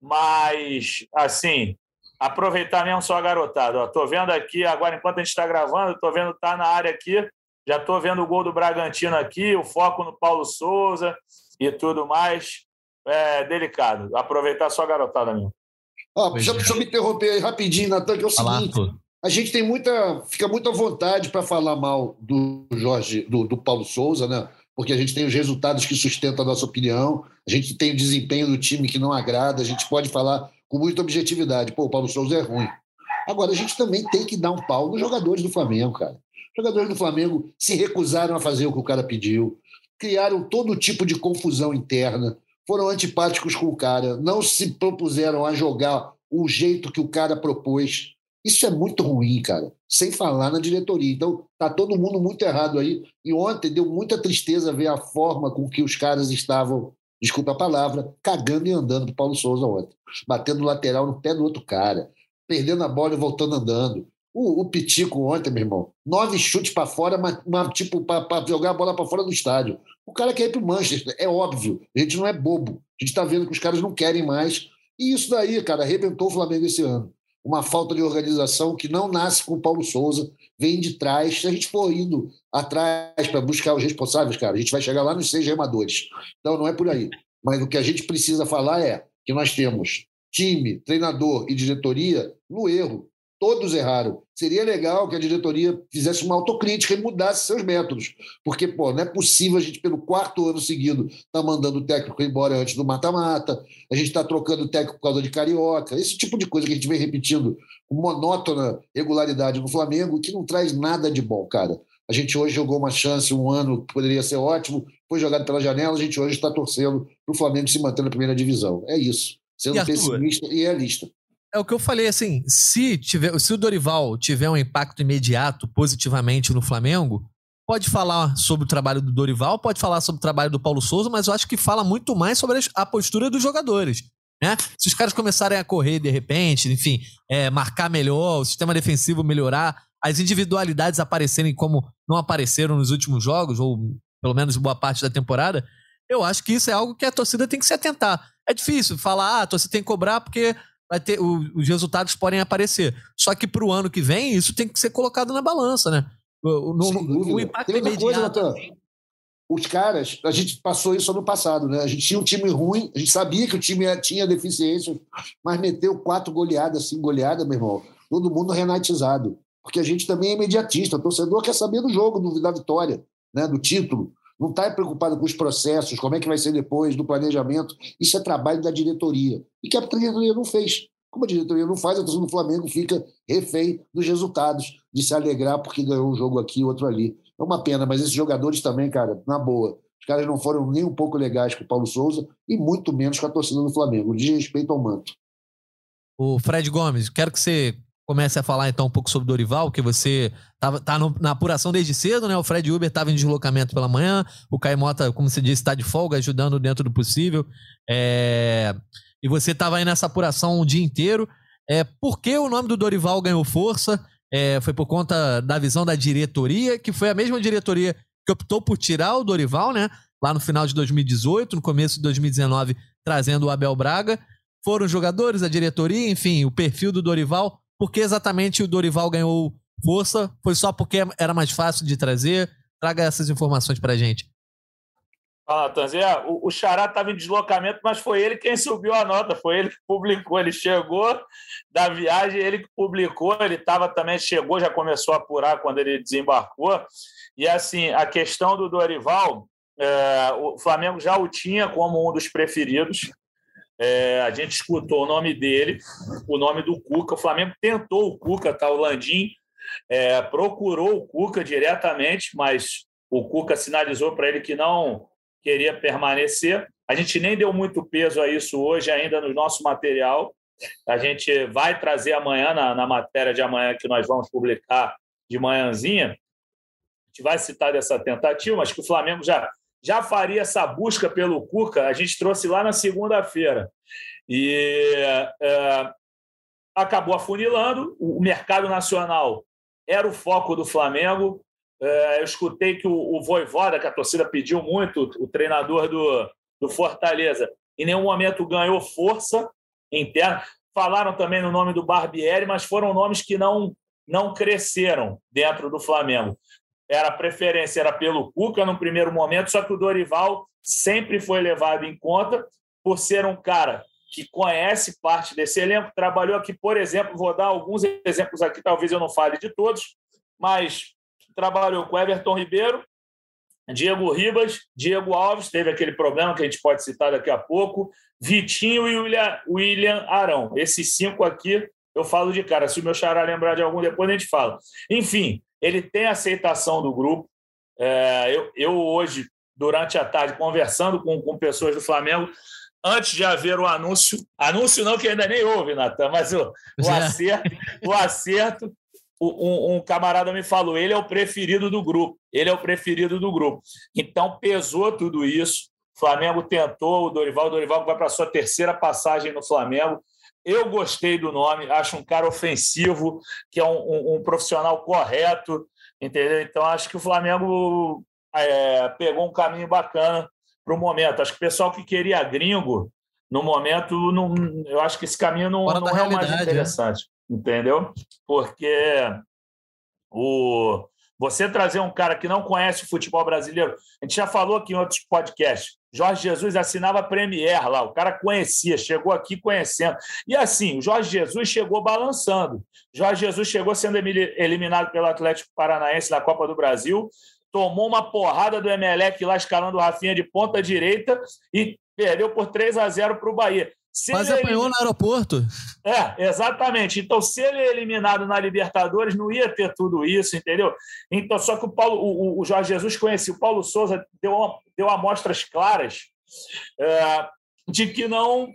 mas, assim, aproveitar mesmo só a garotada. Estou vendo aqui, agora, enquanto a gente está gravando, estou vendo tá na área aqui, já estou vendo o gol do Bragantino aqui, o foco no Paulo Souza e tudo mais. É delicado. Aproveitar só a garotada mesmo. Ah, deixa, deixa eu me interromper aí rapidinho, Natan, que é o seguinte a gente tem muita. fica muita vontade para falar mal do Jorge, do, do, Paulo Souza, né? Porque a gente tem os resultados que sustentam a nossa opinião, a gente tem o desempenho do time que não agrada, a gente pode falar com muita objetividade. Pô, o Paulo Souza é ruim. Agora, a gente também tem que dar um pau nos jogadores do Flamengo, cara. Os jogadores do Flamengo se recusaram a fazer o que o cara pediu, criaram todo tipo de confusão interna, foram antipáticos com o cara, não se propuseram a jogar o jeito que o cara propôs. Isso é muito ruim, cara. Sem falar na diretoria. Então, tá todo mundo muito errado aí. E ontem deu muita tristeza ver a forma com que os caras estavam, desculpa a palavra, cagando e andando pro Paulo Souza ontem. Batendo lateral no pé do outro cara. Perdendo a bola e voltando andando. O, o Pitico ontem, meu irmão, nove chutes para fora, mas, mas tipo, para jogar a bola para fora do estádio. O cara quer ir pro Manchester, é óbvio. A gente não é bobo. A gente está vendo que os caras não querem mais. E isso daí, cara, arrebentou o Flamengo esse ano uma falta de organização que não nasce com o Paulo Souza, vem de trás. Se a gente for indo atrás para buscar os responsáveis, cara, a gente vai chegar lá nos seis remadores. Então não é por aí. Mas o que a gente precisa falar é que nós temos time, treinador e diretoria no erro. Todos erraram. Seria legal que a diretoria fizesse uma autocrítica e mudasse seus métodos. Porque, pô, não é possível a gente, pelo quarto ano seguido, tá mandando o técnico embora antes do mata-mata, a gente está trocando o técnico por causa de carioca, esse tipo de coisa que a gente vem repetindo com monótona regularidade no Flamengo, que não traz nada de bom, cara. A gente hoje jogou uma chance, um ano que poderia ser ótimo, foi jogado pela janela, a gente hoje está torcendo para o Flamengo se manter na primeira divisão. É isso. Sendo e pessimista e realista. É o que eu falei, assim, se, tiver, se o Dorival tiver um impacto imediato positivamente no Flamengo, pode falar sobre o trabalho do Dorival, pode falar sobre o trabalho do Paulo Souza, mas eu acho que fala muito mais sobre a postura dos jogadores. Né? Se os caras começarem a correr de repente, enfim, é, marcar melhor, o sistema defensivo melhorar, as individualidades aparecerem como não apareceram nos últimos jogos, ou pelo menos boa parte da temporada, eu acho que isso é algo que a torcida tem que se atentar. É difícil falar, ah, a torcida tem que cobrar porque vai ter, o, os resultados podem aparecer. Só que para o ano que vem, isso tem que ser colocado na balança, né? O, no, o impacto tem outra coisa, Natan. Os caras, a gente passou isso no passado, né? A gente tinha um time ruim, a gente sabia que o time tinha deficiências, mas meteu quatro goleadas, cinco goleadas, meu irmão. Todo mundo renatizado. Porque a gente também é imediatista. O torcedor quer saber do jogo, do, da vitória, né? do título não está preocupado com os processos, como é que vai ser depois, do planejamento. Isso é trabalho da diretoria. E que a diretoria não fez. Como a diretoria não faz, a torcida do Flamengo fica refém dos resultados, de se alegrar porque ganhou um jogo aqui, outro ali. É uma pena, mas esses jogadores também, cara, na boa. Os caras não foram nem um pouco legais com o Paulo Souza e muito menos com a torcida do Flamengo. De respeito ao manto. O Fred Gomes, quero que você comece a falar então um pouco sobre Dorival, que você tava, tá no, na apuração desde cedo, né? O Fred Uber estava em deslocamento pela manhã, o Caimota, como você disse, está de folga, ajudando dentro do possível. É... E você estava aí nessa apuração o dia inteiro. É, por que o nome do Dorival ganhou força? É, foi por conta da visão da diretoria, que foi a mesma diretoria que optou por tirar o Dorival, né? Lá no final de 2018, no começo de 2019, trazendo o Abel Braga. Foram os jogadores, a diretoria, enfim, o perfil do Dorival por que exatamente o Dorival ganhou força? Foi só porque era mais fácil de trazer? Traga essas informações pra gente. Natanzé, o, o Xará estava em deslocamento, mas foi ele quem subiu a nota, foi ele que publicou. Ele chegou da viagem, ele que publicou, ele estava também, chegou, já começou a apurar quando ele desembarcou. E assim, a questão do Dorival, é, o Flamengo já o tinha como um dos preferidos. É, a gente escutou o nome dele, o nome do Cuca. O Flamengo tentou o Cuca, tá? O Landim é, procurou o Cuca diretamente, mas o Cuca sinalizou para ele que não queria permanecer. A gente nem deu muito peso a isso hoje ainda no nosso material. A gente vai trazer amanhã, na, na matéria de amanhã que nós vamos publicar de manhãzinha, a gente vai citar dessa tentativa, mas que o Flamengo já, já faria essa busca pelo Cuca, a gente trouxe lá na segunda-feira. E é, acabou afunilando, o mercado nacional era o foco do Flamengo, é, eu escutei que o, o Voivoda, que a torcida pediu muito, o treinador do, do Fortaleza, em nenhum momento ganhou força interna. Falaram também no nome do Barbieri, mas foram nomes que não, não cresceram dentro do Flamengo. Era preferência era pelo Cuca no primeiro momento, só que o Dorival sempre foi levado em conta por ser um cara que conhece parte desse elenco, trabalhou aqui, por exemplo, vou dar alguns exemplos aqui, talvez eu não fale de todos, mas trabalhou com Everton Ribeiro, Diego Ribas, Diego Alves, teve aquele problema que a gente pode citar daqui a pouco, Vitinho e William, William Arão. Esses cinco aqui eu falo de cara. Se o meu xará lembrar de algum, depois a gente fala. Enfim, ele tem aceitação do grupo. É, eu, eu, hoje, durante a tarde, conversando com, com pessoas do Flamengo, antes de haver o anúncio, anúncio não que ainda nem houve, Natan, mas o, o acerto, o acerto um, um, camarada me falou, ele é o preferido do grupo, ele é o preferido do grupo. Então pesou tudo isso. O Flamengo tentou, o Dorival, o Dorival vai para a sua terceira passagem no Flamengo. Eu gostei do nome, acho um cara ofensivo, que é um, um, um profissional correto, entendeu? Então acho que o Flamengo é, pegou um caminho bacana para o momento. Acho que o pessoal que queria gringo, no momento, não, eu acho que esse caminho não, não é o mais né? interessante. Né? entendeu? Porque o, você trazer um cara que não conhece o futebol brasileiro, a gente já falou aqui em outros podcasts, Jorge Jesus assinava Premier lá, o cara conhecia, chegou aqui conhecendo. E assim, o Jorge Jesus chegou balançando. Jorge Jesus chegou sendo eliminado pelo Atlético Paranaense na Copa do Brasil, tomou uma porrada do Emelec lá escalando o Rafinha de ponta direita e perdeu por 3 a 0 para o Bahia. Se Mas apanhou no aeroporto. É, exatamente. Então, se ele é eliminado na Libertadores, não ia ter tudo isso, entendeu? Então, só que o, Paulo, o, o Jorge Jesus conhecia, o Paulo Souza deu, deu amostras claras é, de que não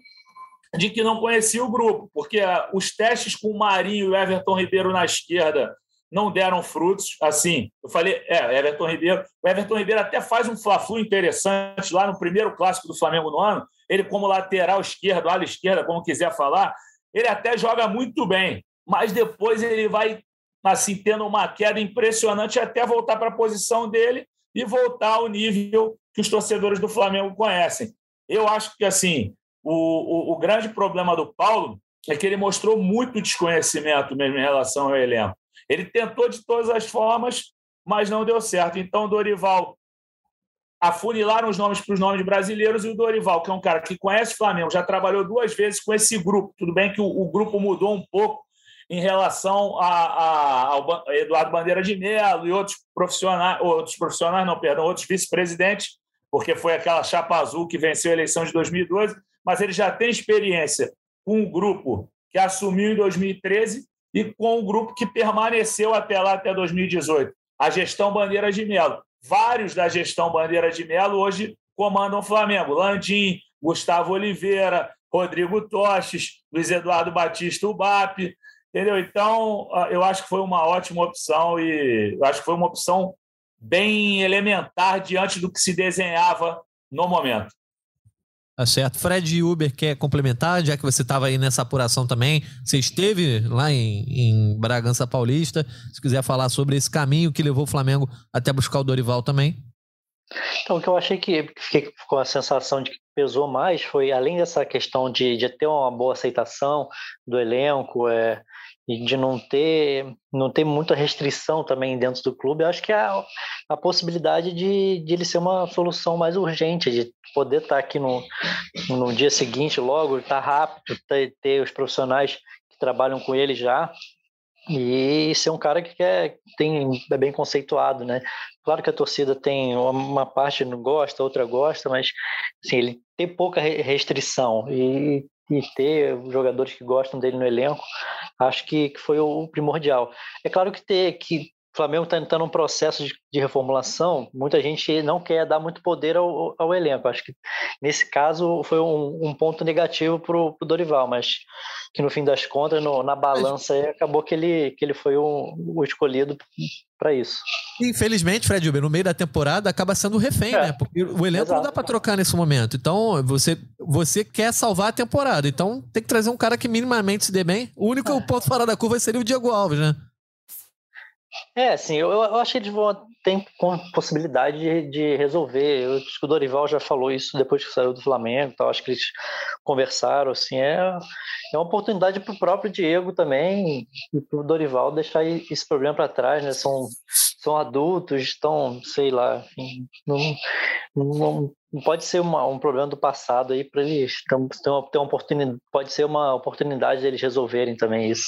de que não conhecia o grupo, porque os testes com o Marinho e o Everton Ribeiro na esquerda não deram frutos. Assim, eu falei, é, Everton Ribeiro. O Everton Ribeiro até faz um fla-flu interessante lá no primeiro clássico do Flamengo no ano. Ele, como lateral esquerdo, ala esquerda, como quiser falar, ele até joga muito bem, mas depois ele vai assim tendo uma queda impressionante até voltar para a posição dele e voltar ao nível que os torcedores do Flamengo conhecem. Eu acho que assim o, o, o grande problema do Paulo é que ele mostrou muito desconhecimento mesmo em relação ao elenco. Ele tentou de todas as formas, mas não deu certo. Então, Dorival afunilaram os nomes para os nomes brasileiros e o Dorival, que é um cara que conhece o Flamengo, já trabalhou duas vezes com esse grupo. Tudo bem que o, o grupo mudou um pouco em relação a, a, ao Eduardo Bandeira de Mello e outros profissionais, outros profissionais, não, perdão, outros vice-presidentes, porque foi aquela chapa azul que venceu a eleição de 2012, mas ele já tem experiência com um grupo que assumiu em 2013 e com o grupo que permaneceu até lá, até 2018, a gestão Bandeira de Melo. Vários da gestão Bandeira de Melo hoje comandam o Flamengo. Landim, Gustavo Oliveira, Rodrigo Toches, Luiz Eduardo Batista Ubap, entendeu? Então, eu acho que foi uma ótima opção e acho que foi uma opção bem elementar diante do que se desenhava no momento. Tá certo. Fred Uber quer complementar, já que você estava aí nessa apuração também. Você esteve lá em, em, Bragança Paulista. Se quiser falar sobre esse caminho que levou o Flamengo até buscar o Dorival também. Então, o que eu achei que fiquei com a sensação de que pesou mais foi, além dessa questão de, de ter uma boa aceitação do elenco, é, e de não ter não ter muita restrição também dentro do clube, acho que há a possibilidade de, de ele ser uma solução mais urgente, de poder estar aqui no, no dia seguinte logo, estar rápido, ter, ter os profissionais que trabalham com ele já e ser um cara que quer, tem, é bem conceituado, né? Claro que a torcida tem uma parte não gosta, outra gosta, mas assim, ele tem pouca restrição e e ter jogadores que gostam dele no elenco, acho que, que foi o primordial. É claro que ter que o Flamengo está entrando num processo de, de, reformulação, muita gente não quer dar muito poder ao, ao elenco. Acho que nesse caso foi um, um ponto negativo para o Dorival, mas que no fim das contas, no, na balança, aí, acabou que ele, que ele foi o, o escolhido para isso. Infelizmente, Fred Uber, no meio da temporada acaba sendo refém, é. né? Porque o elenco Exato. não dá para trocar nesse momento. Então, você, você quer salvar a temporada. Então, tem que trazer um cara que minimamente se dê bem. O único é. ponto fora da curva seria o Diego Alves, né? É, sim, eu, eu acho que eles vão ter possibilidade de, de resolver. Eu acho que o Dorival já falou isso depois que saiu do Flamengo, então acho que eles conversaram, assim, é, é uma oportunidade para o próprio Diego também e para o Dorival deixar esse problema para trás, né? São, são adultos, estão, sei lá, enfim, não, não, não pode ser uma, um problema do passado aí para eles uma, ter uma oportunidade, pode ser uma oportunidade deles resolverem também isso.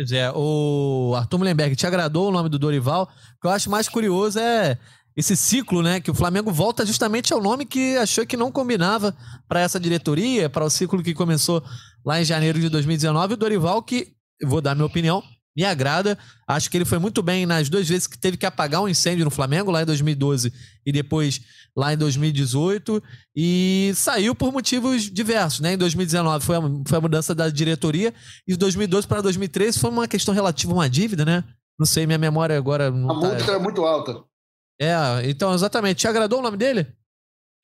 Pois é, o Arthur Mullenberg, te agradou o nome do Dorival? O que eu acho mais curioso é esse ciclo, né? Que o Flamengo volta justamente ao nome que achou que não combinava para essa diretoria, para o ciclo que começou lá em janeiro de 2019. O Dorival, que, vou dar minha opinião, me agrada. Acho que ele foi muito bem nas duas vezes que teve que apagar um incêndio no Flamengo, lá em 2012 e depois lá em 2018. E saiu por motivos diversos, né? Em 2019 foi a, foi a mudança da diretoria, e de 2012 para 2013 foi uma questão relativa a uma dívida, né? Não sei, minha memória agora. A tá... multa era muito alta. É, então, exatamente. Te agradou o nome dele?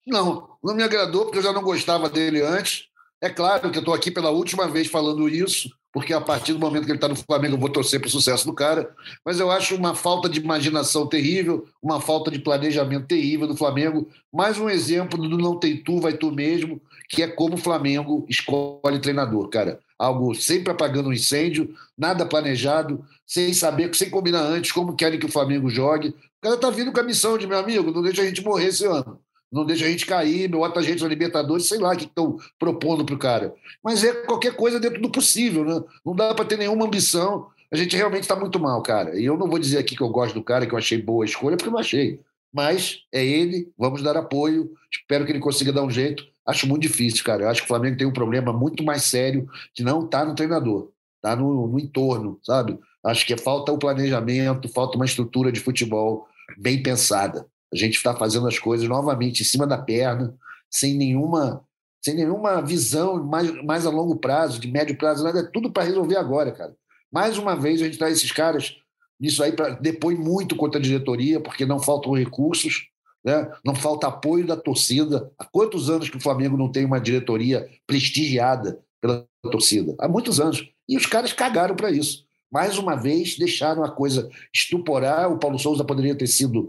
Não, não me agradou, porque eu já não gostava dele antes. É claro que eu estou aqui pela última vez falando isso, porque a partir do momento que ele está no Flamengo eu vou torcer para o sucesso do cara. Mas eu acho uma falta de imaginação terrível, uma falta de planejamento terrível do Flamengo. Mais um exemplo do não tem tu, vai tu mesmo, que é como o Flamengo escolhe treinador, cara. Algo sempre apagando um incêndio, nada planejado, sem saber, sem combinar antes como querem que o Flamengo jogue. O cara está vindo com a missão de meu amigo, não deixa a gente morrer esse ano não deixa a gente cair, bota a gente na Libertadores, sei lá o que estão propondo para o cara. Mas é qualquer coisa dentro do possível, né? Não dá para ter nenhuma ambição. A gente realmente está muito mal, cara. E eu não vou dizer aqui que eu gosto do cara, que eu achei boa a escolha, porque eu não achei. Mas é ele, vamos dar apoio, espero que ele consiga dar um jeito. Acho muito difícil, cara. Eu acho que o Flamengo tem um problema muito mais sério que não está no treinador, está no, no entorno, sabe? Acho que falta o planejamento, falta uma estrutura de futebol bem pensada. A gente está fazendo as coisas novamente em cima da perna, sem nenhuma, sem nenhuma visão mais, mais a longo prazo, de médio prazo, nada, é tudo para resolver agora, cara. Mais uma vez, a gente traz esses caras nisso aí para depõe muito contra a diretoria, porque não faltam recursos, né? não falta apoio da torcida. Há quantos anos que o Flamengo não tem uma diretoria prestigiada pela torcida? Há muitos anos. E os caras cagaram para isso. Mais uma vez, deixaram a coisa estuporar. O Paulo Souza poderia ter sido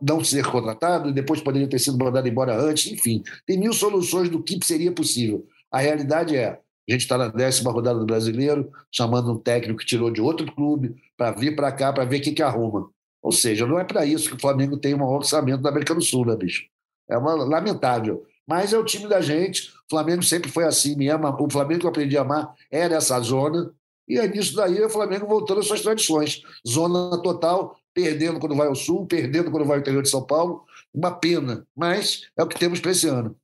não ser contratado, e depois poderia ter sido mandado embora antes, enfim. Tem mil soluções do que seria possível. A realidade é, a gente está na décima rodada do Brasileiro, chamando um técnico que tirou de outro clube para vir para cá para ver o que, que arruma. Ou seja, não é para isso que o Flamengo tem um orçamento da América do Sul, né, bicho? É uma, lamentável. Mas é o time da gente. O Flamengo sempre foi assim, me ama. O Flamengo que eu aprendi a amar era essa zona. E é nisso daí o Flamengo voltando às suas tradições. Zona total, perdendo quando vai ao Sul, perdendo quando vai ao interior de São Paulo. Uma pena, mas é o que temos para esse ano.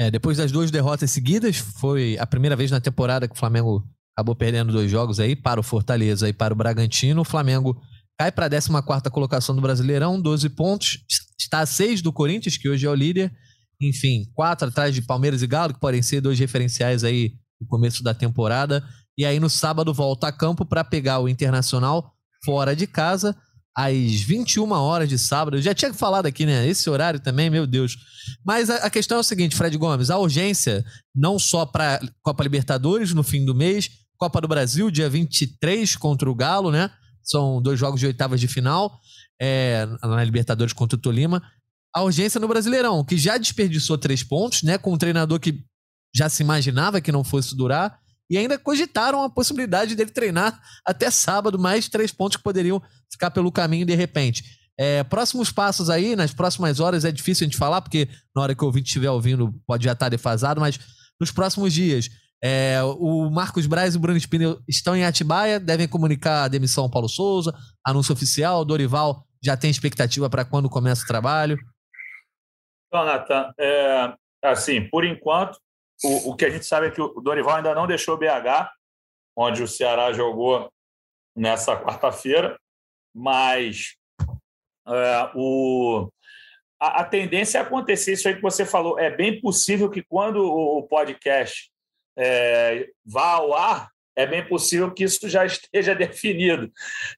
É, depois das duas derrotas seguidas, foi a primeira vez na temporada que o Flamengo acabou perdendo dois jogos aí para o Fortaleza e para o Bragantino. O Flamengo cai para a 14 colocação do Brasileirão, 12 pontos, está a 6 do Corinthians, que hoje é o líder. Enfim, quatro atrás de Palmeiras e Galo, que podem ser dois referenciais aí no começo da temporada. E aí no sábado volta a campo para pegar o Internacional fora de casa às 21 horas de sábado. Eu já tinha falado aqui, né? Esse horário também, meu Deus. Mas a, a questão é o seguinte, Fred Gomes, a urgência não só para Copa Libertadores no fim do mês, Copa do Brasil, dia 23 contra o Galo, né? São dois jogos de oitavas de final, é, na Libertadores contra o Tolima. A urgência no Brasileirão, que já desperdiçou três pontos, né? Com um treinador que já se imaginava que não fosse durar. E ainda cogitaram a possibilidade dele treinar até sábado, mais três pontos que poderiam ficar pelo caminho de repente. É, próximos passos aí, nas próximas horas, é difícil a gente falar, porque na hora que o ouvinte estiver ouvindo pode já estar defasado, mas nos próximos dias, é, o Marcos Braz e o Bruno Spinel estão em Atibaia, devem comunicar a demissão ao Paulo Souza, anúncio oficial, Dorival já tem expectativa para quando começa o trabalho? Então, Natan, é, assim, por enquanto, o, o, que a gente sabe é que o Dorival ainda não deixou o BH, onde o Ceará jogou nessa quarta-feira, mas é, o, a, a, tendência é acontecer isso aí que você falou. É bem possível que quando o, o podcast é, vá ao ar, é bem possível que isso já esteja [laughs] definido,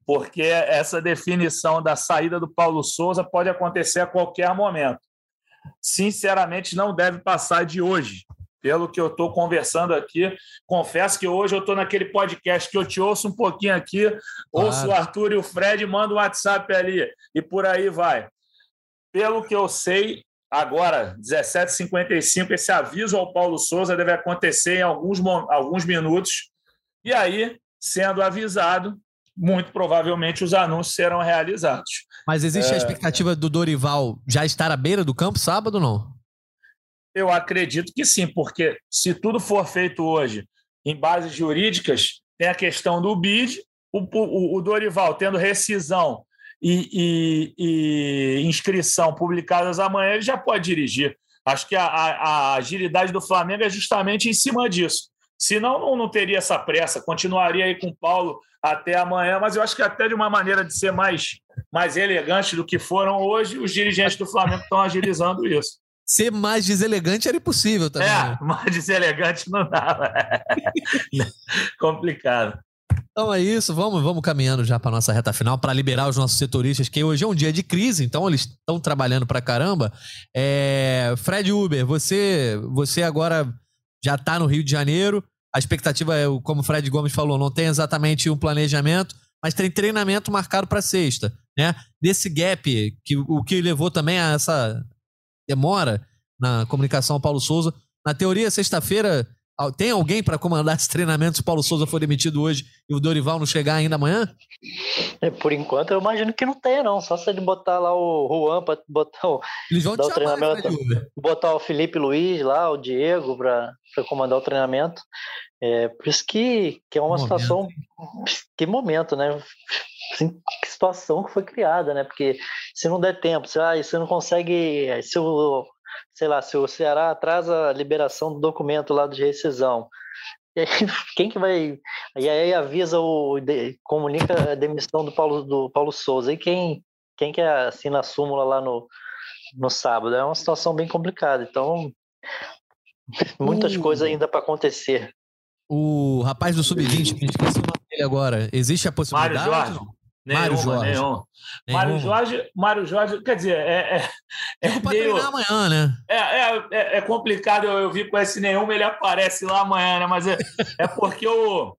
porque essa definição da saída do Paulo Souza pode acontecer a qualquer momento. Sinceramente, não deve passar de hoje. Pelo que eu estou conversando aqui, confesso que hoje eu estou naquele podcast que eu te ouço um pouquinho aqui, claro. ouço o Arthur e o Fred, mando um WhatsApp ali, e por aí vai. Pelo que eu sei, agora, 17h55, esse aviso ao Paulo Souza deve acontecer em alguns, alguns minutos, e aí, sendo avisado, muito provavelmente os anúncios serão realizados. Mas existe é... a expectativa do Dorival já estar à beira do campo sábado ou não? Eu acredito que sim, porque se tudo for feito hoje em bases jurídicas, tem a questão do BID, o, o, o Dorival tendo rescisão e, e, e, inscrição publicadas amanhã, ele já pode dirigir. Acho que a, a, a agilidade do Flamengo é justamente em cima disso. Senão, não, não teria essa pressa. Continuaria aí com o Paulo até amanhã, mas eu acho que até de uma maneira de ser mais, mais elegante do que foram hoje, os dirigentes do Flamengo estão agilizando isso. Ser mais deselegante era impossível também. É, né? mais deselegante não dava. [laughs] Complicado. Então é isso, vamos, vamos caminhando já para nossa reta final para liberar os nossos setoristas, que hoje é um dia de crise, então eles estão trabalhando para caramba. É, Fred Uber, você, você agora já está no Rio de Janeiro. A expectativa é, como o Fred Gomes falou, não tem exatamente um planejamento, mas tem treinamento marcado para sexta, né? Desse gap, que, o que levou também a essa demora na comunicação ao Paulo Souza. Na teoria, sexta-feira, tem alguém para comandar [laughs] esse treinamento se o Paulo Souza for demitido hoje e o Dorival não chegar ainda amanhã? É, por enquanto, eu imagino que não tenha, não. Só se ele botar lá o Juan para botar o, Eles vão o treinamento. Botar o Felipe Luiz lá, o Diego, para comandar o treinamento. É, por isso que, que é uma situação. Que momento, né? Assim, que situação que foi criada, né? Porque se não der tempo, se ah, você não consegue. Se o sei lá, se o Ceará atrasa a liberação do documento lá de rescisão, [laughs] e aí, quem que vai. E aí avisa o. comunica a demissão do Paulo, do Paulo Souza. E quem, quem que assina a súmula lá no, no sábado? É uma situação bem complicada. Então, [laughs] muitas uh, coisas ainda para acontecer. O rapaz do Sub-20, que esqueci o nome dele agora, existe a possibilidade? Mário Jorge. Nenhuma, Mário Jorge. Nenhum. Mário Jorge, Mário Jorge, quer dizer, é. É, é, para treinar amanhã, né? É, é, é, é complicado eu, eu vi com esse nenhum, ele aparece lá amanhã, né? Mas é, é porque o,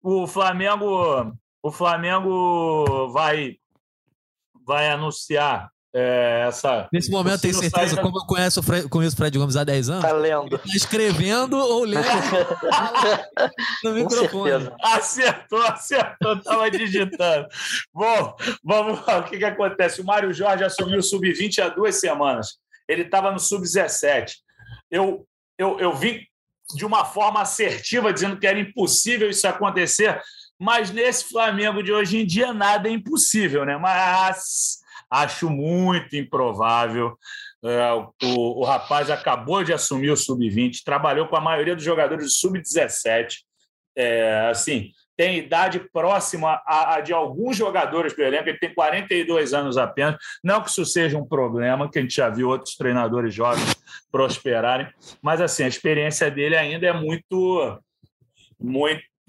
o Flamengo. O Flamengo vai, vai anunciar é, essa, Nesse momento, tem certeza, como eu conheço o Fred, conheço o Fred Gomes há 10 anos? Tá lendo. Tá escrevendo ou lendo [laughs] no microfone. Acertou, acertou, estava digitando. [laughs] Bom, vamos lá, o que, que acontece? O Mário Jorge assumiu o Sub-20 há duas semanas. Ele estava no Sub-17. Eu, eu, eu vi de uma forma assertiva, dizendo que era impossível isso acontecer, mas nesse Flamengo de hoje em dia nada é impossível, né? Mas Acho muito improvável. É, o, o rapaz acabou de assumir o sub-20, trabalhou com a maioria dos jogadores do sub-17. É, assim, tem idade próxima a, a, de alguns jogadores do elenco, ele tem 42 anos apenas. Não que isso seja um problema, que a gente já viu outros treinadores jovens prosperarem, mas assim, a experiência dele ainda é muito, muito,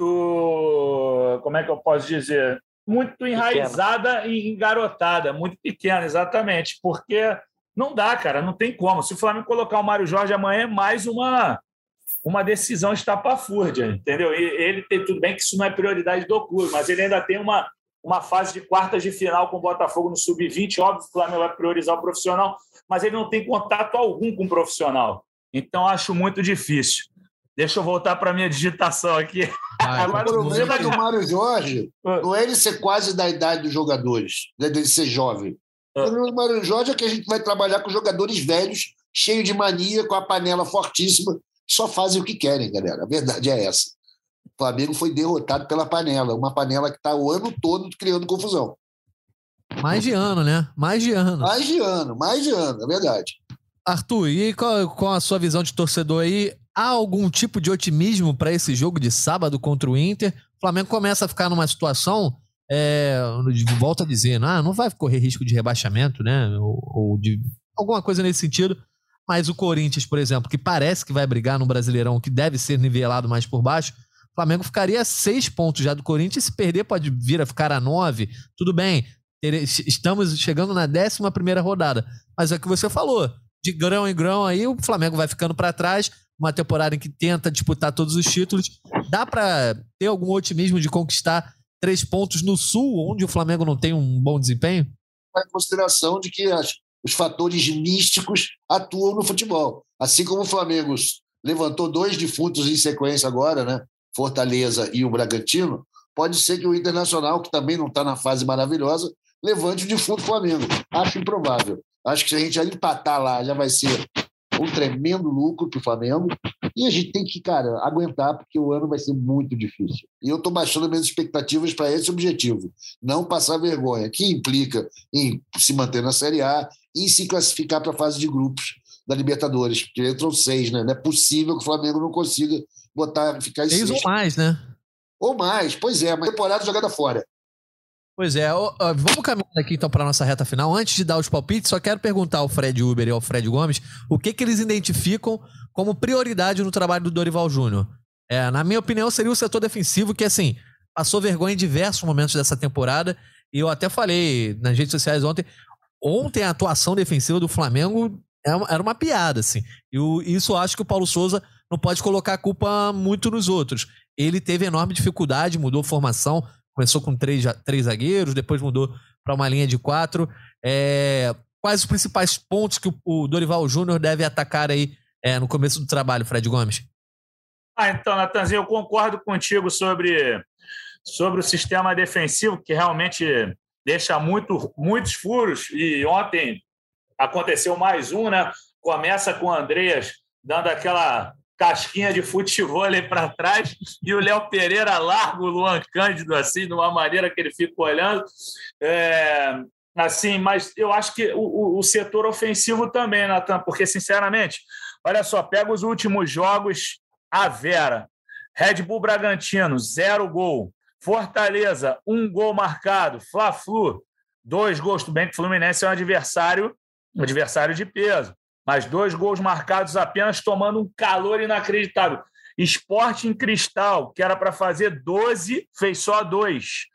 como é que eu posso dizer? Muito enraizada pequena. e engarotada, muito pequena, exatamente, porque não dá, cara, não tem como. Se o Flamengo colocar o Mário Jorge amanhã é mais uma uma decisão estapafúrdia, entendeu? E ele tem tudo bem que isso não é prioridade do clube, mas ele ainda tem uma uma fase de quartas de final com o Botafogo no sub-20, óbvio que o Flamengo vai priorizar o profissional, mas ele não tem contato algum com o profissional. Então acho muito difícil. Deixa eu voltar para minha digitação aqui. Vai, [laughs] o problema do Mário Jorge não é ele ser quase da idade dos jogadores, né, dele ser jovem. O problema do Mário Jorge é que a gente vai trabalhar com jogadores velhos, cheios de mania, com a panela fortíssima, só fazem o que querem, galera. A verdade é essa. O Flamengo foi derrotado pela panela, uma panela que está o ano todo criando confusão. Mais de ano, né? Mais de ano. Mais de ano, mais de ano, é verdade. Arthur, e qual, qual a sua visão de torcedor aí? Há algum tipo de otimismo para esse jogo de sábado contra o Inter? O Flamengo começa a ficar numa situação, é, volta a dizer, ah, não vai correr risco de rebaixamento, né? Ou, ou de alguma coisa nesse sentido. Mas o Corinthians, por exemplo, que parece que vai brigar no Brasileirão, que deve ser nivelado mais por baixo, o Flamengo ficaria a seis pontos já do Corinthians. Se perder, pode vir a ficar a nove. Tudo bem, estamos chegando na décima primeira rodada. Mas é o que você falou. De grão em grão aí, o Flamengo vai ficando para trás. Uma temporada em que tenta disputar todos os títulos. Dá para ter algum otimismo de conquistar três pontos no Sul, onde o Flamengo não tem um bom desempenho? Em consideração de que as, os fatores místicos atuam no futebol. Assim como o Flamengo levantou dois defuntos em sequência agora, né? Fortaleza e o Bragantino, pode ser que o Internacional, que também não está na fase maravilhosa, levante o defunto Flamengo. Acho improvável. Acho que se a gente empatar lá, já vai ser um tremendo lucro para o Flamengo. E a gente tem que, cara, aguentar, porque o ano vai ser muito difícil. E eu estou baixando minhas expectativas para esse objetivo. Não passar vergonha, que implica em se manter na Série A e se classificar para a fase de grupos da Libertadores, porque entram seis, né? Não é possível que o Flamengo não consiga botar, ficar em Seis ou mais, né? Ou mais, pois é, mas temporada jogada fora. Pois é, vamos caminhar aqui então para nossa reta final. Antes de dar os palpites, só quero perguntar ao Fred Uber e ao Fred Gomes o que, que eles identificam como prioridade no trabalho do Dorival Júnior. É, na minha opinião, seria o setor defensivo, que assim, passou vergonha em diversos momentos dessa temporada. E eu até falei nas redes sociais ontem. Ontem a atuação defensiva do Flamengo é era uma piada, assim. E isso acho que o Paulo Souza não pode colocar a culpa muito nos outros. Ele teve enorme dificuldade, mudou formação, começou com três, três zagueiros, depois mudou para uma linha de quatro. É, quais os principais pontos que o, Dorival Júnior deve atacar aí é, no começo do trabalho, Fred Gomes? Ah, então, Natanzinho, eu concordo contigo sobre, sobre o sistema defensivo, que realmente deixa muito, muitos furos, e ontem aconteceu mais um, né? Começa com o Andreas dando aquela casquinha de futebol ali para trás e o Léo Pereira larga o Luan Cândido assim, de uma maneira que ele fica olhando. É, assim, mas eu acho que o, o setor ofensivo também, Natan, porque, sinceramente, olha só, pega os últimos jogos, a Vera, Red Bull Bragantino, zero gol. Fortaleza, um gol marcado. Fla-Flu, dois gols. Tudo bem que o Fluminense é um adversário, um adversário de peso mas dois gols marcados apenas tomando um calor inacreditável. Esporte em Cristal, que era para fazer 12, fez só dois.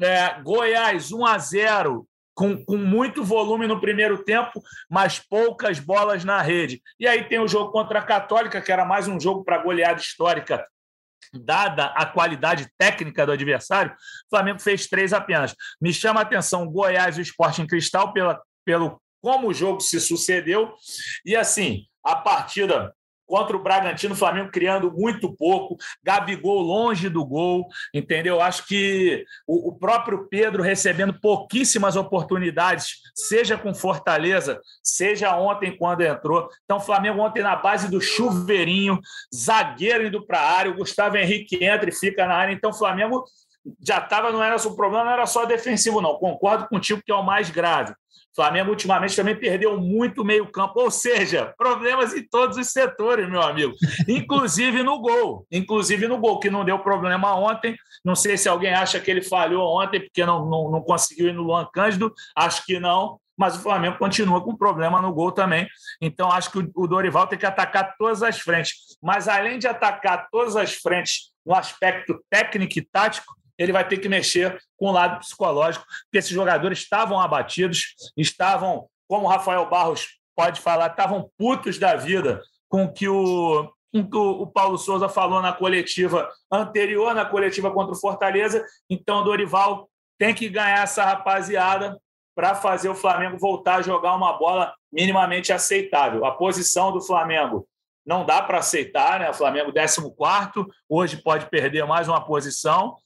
É, Goiás, 1 a 0 com, com muito volume no primeiro tempo, mas poucas bolas na rede. E aí tem o jogo contra a Católica, que era mais um jogo para goleada histórica, dada a qualidade técnica do adversário, o Flamengo fez três apenas. Me chama a atenção Goiás e o Esporte em Cristal pela, pelo como o jogo se sucedeu. E assim, a partida contra o Bragantino, o Flamengo criando muito pouco, Gabigol longe do gol, entendeu? Acho que o, próprio Pedro recebendo pouquíssimas oportunidades, seja com Fortaleza, seja ontem quando entrou. Então, o Flamengo ontem na base do chuveirinho, zagueiro indo para a área, o Gustavo Henrique entra e fica na área. Então, o Flamengo já estava, não era o problema, não era só defensivo, não. Concordo contigo que é o mais grave. Flamengo ultimamente também perdeu muito meio-campo, ou seja, problemas em todos os setores, meu amigo. Inclusive no gol. Inclusive no gol, que não deu problema ontem. Não sei se alguém acha que ele falhou ontem porque não, não, não conseguiu ir no Luan Cândido. Acho que não. Mas o Flamengo continua com problema no gol também. Então, acho que o Dorival tem que atacar todas as frentes. Mas, além de atacar todas as frentes no aspecto técnico e tático, ele vai ter que mexer com o lado psicológico, porque esses jogadores estavam abatidos, estavam, como o Rafael Barros pode falar, estavam putos da vida com que o, com que o Paulo Souza falou na coletiva anterior, na coletiva contra o Fortaleza. Então, o Dorival tem que ganhar essa rapaziada para fazer o Flamengo voltar a jogar uma bola minimamente aceitável. A posição do Flamengo não dá para aceitar, né? O Flamengo 14, hoje pode perder mais uma posição.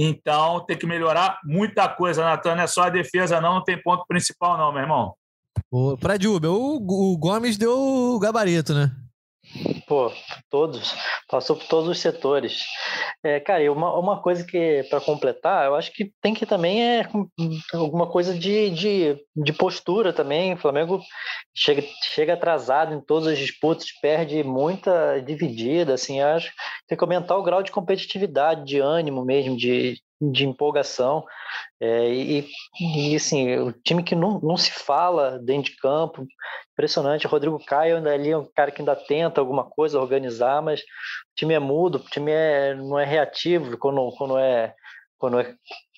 Então tem que melhorar muita coisa, Natan. Não é só a defesa, não, não tem ponto principal, não, meu irmão. Fred Uber, o, o Gomes deu o gabarito, né? Pô, todos. Passou por todos os setores. É, cara, uma, uma coisa que, para completar, eu acho que tem que também é alguma coisa de, de, de postura também. O Flamengo chega, chega atrasado em todas as disputas, perde muita dividida, assim, acho. Tem que aumentar o grau de competitividade, de ânimo mesmo, de, de empolgação. É, e, e, assim, o time que não, não se fala dentro de campo, impressionante. O Rodrigo Caio ali é um cara que ainda tenta alguma coisa, organizar, mas o time é mudo, o time é, não é reativo quando, quando, é, quando, é,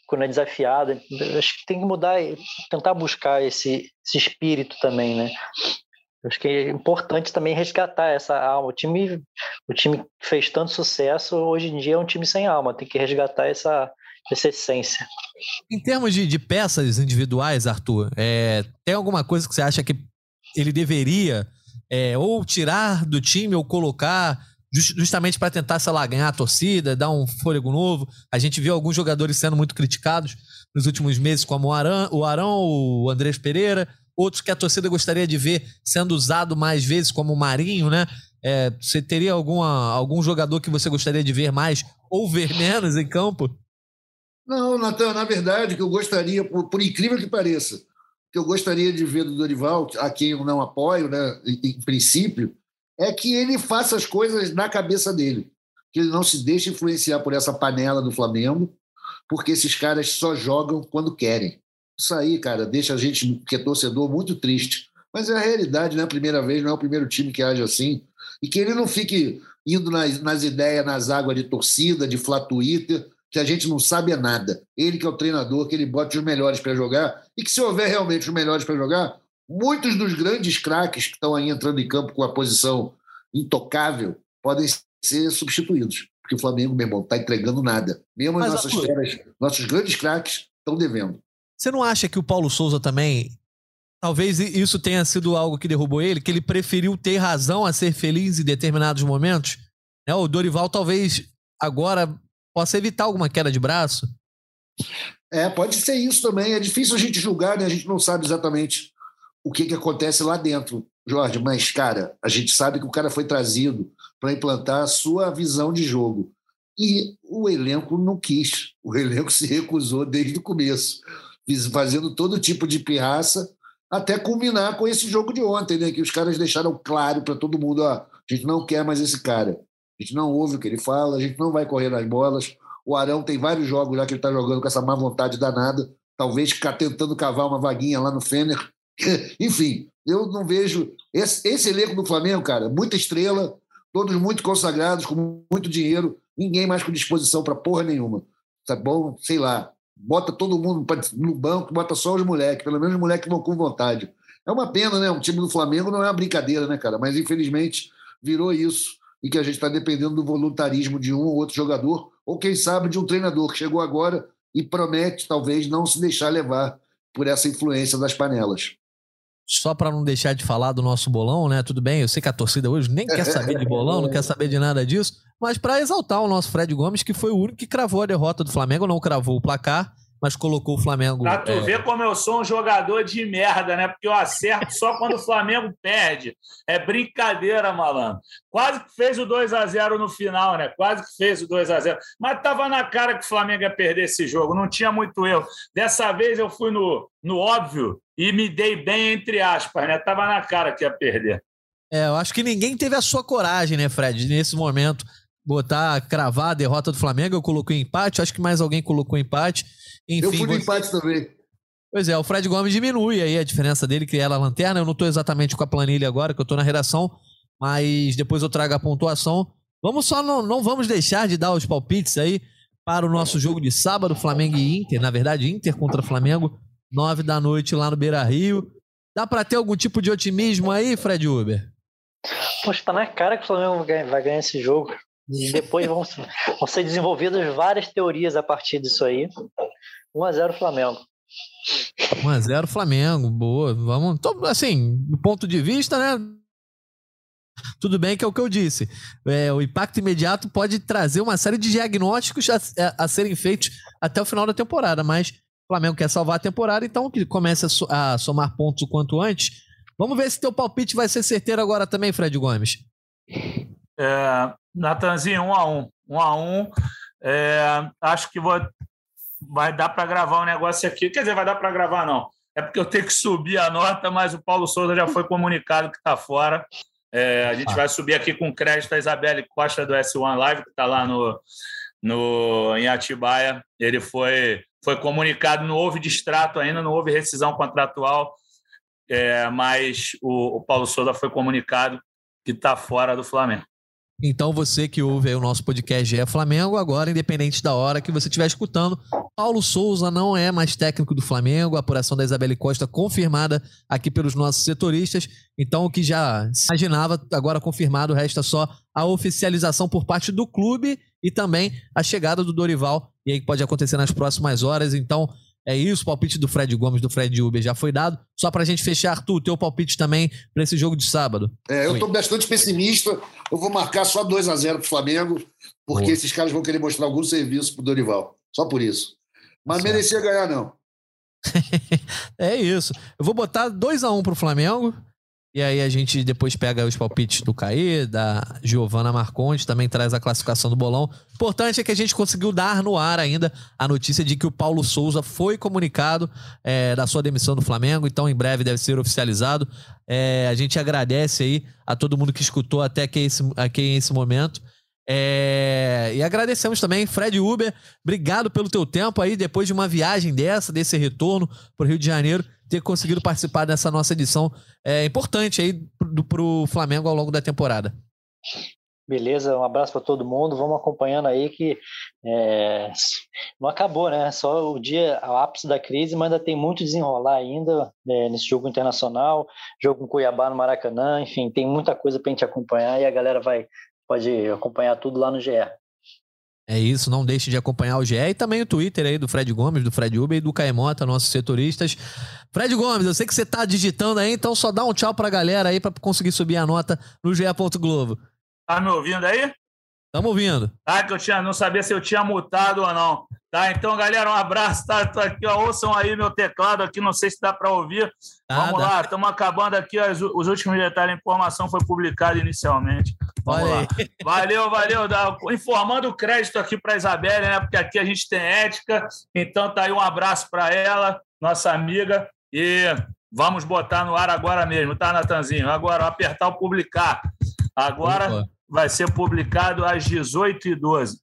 quando é desafiado. Acho que tem que mudar e tentar buscar esse, esse espírito também, né? Acho que é importante também resgatar essa alma. O time, o time fez tanto sucesso, hoje em dia é um time sem alma. Tem que resgatar essa, essa essência. Em termos de, de peças individuais, Arthur, é, tem alguma coisa que você acha que ele deveria é, ou tirar do time ou colocar justamente para tentar, sei lá, ganhar a torcida, dar um fôlego novo? A gente viu alguns jogadores sendo muito criticados nos últimos meses, como o Arão, o, Arão, o Andrés Pereira, outros que a torcida gostaria de ver sendo usado mais vezes, como o Marinho, né? É, você teria alguma, algum jogador que você gostaria de ver mais ou ver [laughs] menos em campo? Não, Natan, na verdade, que eu gostaria, por, por, incrível que pareça, que eu gostaria de ver do Dorival, a quem eu não apoio, né, em, princípio, é que ele faça as coisas na cabeça dele. Que ele não se deixe influenciar por essa panela do Flamengo, porque esses caras só jogam quando querem. Isso aí, cara, deixa a gente, que é torcedor, muito triste. Mas é a realidade, não é a primeira vez, não é o primeiro time que age assim. E que ele não fique indo nas, nas ideias, nas águas de torcida, de flat Twitter, que a gente não sabe é nada. Ele que é o treinador, que ele bote os melhores para jogar, e que se houver realmente os melhores para jogar, muitos dos grandes craques que estão aí entrando em campo com a posição intocável podem ser substituídos. Porque o Flamengo, meu irmão, está entregando nada. Mesmo as nossas feras, nossos grandes craques estão devendo. Você não acha que o Paulo Souza também Talvez isso tenha sido algo que derrubou ele, que ele preferiu ter razão a ser feliz em determinados momentos. Né? O Dorival talvez agora possa evitar alguma queda de braço? É, pode ser isso também. É difícil a gente julgar, né? A gente não sabe exatamente o que, que acontece lá dentro, Jorge. Mas, cara, a gente sabe que o cara foi trazido para implantar a sua visão de jogo. E o elenco não quis. O elenco [laughs] se recusou desde o começo, fazendo todo tipo de pirraça, até culminar com esse jogo de ontem, né? Que os caras deixaram claro para todo mundo: ó, a gente não quer mais esse cara. A gente não ouve o que ele fala, a gente não vai correr nas bolas. O Arão tem vários jogos já que ele está jogando com essa má vontade danada. Talvez tentando cavar uma vaguinha lá no Fener. [laughs] Enfim, eu não vejo. Esse, esse elenco do Flamengo, cara, muita estrela, todos muito consagrados, com muito dinheiro, ninguém mais com disposição para porra nenhuma. Tá bom? Sei lá. Bota todo mundo no banco, bota só os moleques, pelo menos os moleques vão com vontade. É uma pena, né? Um time do Flamengo não é uma brincadeira, né, cara? Mas infelizmente virou isso e que a gente está dependendo do voluntarismo de um ou outro jogador, ou quem sabe de um treinador que chegou agora e promete talvez não se deixar levar por essa influência das panelas. Só para não deixar de falar do nosso bolão, né? Tudo bem, eu sei que a torcida hoje nem quer saber de bolão, não quer saber de nada disso, mas para exaltar o nosso Fred Gomes, que foi o único que cravou a derrota do Flamengo, não cravou o placar, mas colocou o Flamengo. Pra tu é... ver como eu sou um jogador de merda, né? Porque eu acerto só quando o Flamengo perde. É brincadeira, malandro. Quase que fez o 2 a 0 no final, né? Quase que fez o 2 a 0 Mas tava na cara que o Flamengo ia perder esse jogo. Não tinha muito erro. Dessa vez eu fui no, no óbvio e me dei bem, entre aspas, né? Tava na cara que ia perder. É, eu acho que ninguém teve a sua coragem, né, Fred, nesse momento. Botar, cravar a derrota do Flamengo, eu coloquei empate, acho que mais alguém colocou empate. Enfim, eu fui no você... empate também. Pois é, o Fred Gomes diminui aí a diferença dele, que era a lanterna. Eu não estou exatamente com a planilha agora, que eu estou na redação, mas depois eu trago a pontuação. Vamos só, não, não vamos deixar de dar os palpites aí para o nosso jogo de sábado, Flamengo e Inter. Na verdade, Inter contra Flamengo, nove da noite lá no Beira Rio. Dá para ter algum tipo de otimismo aí, Fred Uber? Poxa, tá na cara que o Flamengo vai ganhar esse jogo. E depois vão, vão ser desenvolvidas várias teorias a partir disso aí. 1x0 Flamengo. 1x0 Flamengo, boa. Vamos. Assim, do ponto de vista, né? Tudo bem que é o que eu disse. É, o impacto imediato pode trazer uma série de diagnósticos a, a, a, serem feitos até o final da temporada, mas o Flamengo quer salvar a temporada, então que comece a, a somar pontos o quanto antes. Vamos ver se teu palpite vai ser certeiro agora também, Fred Gomes. É, Natanzinho, um a um. Um a um. É, acho que vou, vai dar para gravar um negócio aqui. Quer dizer, vai dar para gravar, não. É porque eu tenho que subir a nota, mas o Paulo Souza já foi comunicado que está fora. É, a gente vai subir aqui com crédito a Isabelle Costa do S1 Live, que está lá no, no, em Atibaia. Ele foi, foi comunicado, não houve distrato ainda, não houve rescisão contratual, é, mas o, o Paulo Souza foi comunicado que está fora do Flamengo. Então, você que ouve o nosso podcast é Flamengo, agora, independente da hora que você estiver escutando, Paulo Souza não é mais técnico do Flamengo, a apuração da Isabelle Costa confirmada aqui pelos nossos setoristas. Então, o que já imaginava, agora confirmado, resta só a oficialização por parte do clube e também a chegada do Dorival, e aí pode acontecer nas próximas horas. Então, é isso, o palpite do Fred Gomes, do Fred Uber já foi dado. Só pra gente fechar, Arthur, teu palpite também para esse jogo de sábado. É, eu tô bastante pessimista. Eu vou marcar só 2 a 0 pro Flamengo, porque Boa. esses caras vão querer mostrar algum serviço pro Dorival. Só por isso. Mas certo. merecia ganhar, não. [laughs] é isso. Eu vou botar 2 a 1 um pro Flamengo. E aí a gente depois pega os palpites do Caê, da Giovana Marconte, também traz a classificação do bolão. Importante é que a gente conseguiu dar no ar ainda a notícia de que o Paulo Souza foi comunicado é, da sua demissão do Flamengo, então em breve deve ser oficializado. É, a gente agradece aí a todo mundo que escutou até aqui esse, aqui esse momento. É... E agradecemos também, Fred Uber, obrigado pelo teu tempo aí, depois de uma viagem dessa, desse retorno para o Rio de Janeiro ter conseguido participar dessa nossa edição é, importante aí pro, pro Flamengo ao longo da temporada. Beleza, um abraço para todo mundo. Vamos acompanhando aí que é, não acabou, né? Só o dia, o ápice da crise, mas ainda tem muito desenrolar ainda é, nesse jogo internacional, jogo com Cuiabá no Maracanã, enfim, tem muita coisa para a gente acompanhar e a galera vai pode acompanhar tudo lá no GE. É isso, não deixe de acompanhar o GE e também o Twitter aí do Fred Gomes, do Fred Uber e do Caemota, nossos setoristas. Fred Gomes, eu sei que você tá digitando aí, então só dá um tchau pra galera aí para conseguir subir a nota no GE. Globo. Tá me ouvindo aí? Tamo ouvindo. Ah, que eu tinha, não sabia se eu tinha mutado ou não. Tá, então, galera, um abraço. Tá, tô aqui, ó, ouçam aí meu teclado aqui, não sei se dá para ouvir. Vamos lá, estamos acabando aqui. As, os últimos detalhes, a informação foi publicada inicialmente. Vamos Olha lá. Aí. [laughs] Valeu, valeu. Dá, informando o crédito aqui para Isabelle, né? Porque aqui a gente tem ética. Então, tá aí um abraço para ela, nossa amiga. E vamos botar no ar agora mesmo, tá, Natanzinho? Agora, apertar o publicar. Agora. Opa vai ser publicado às 18h12.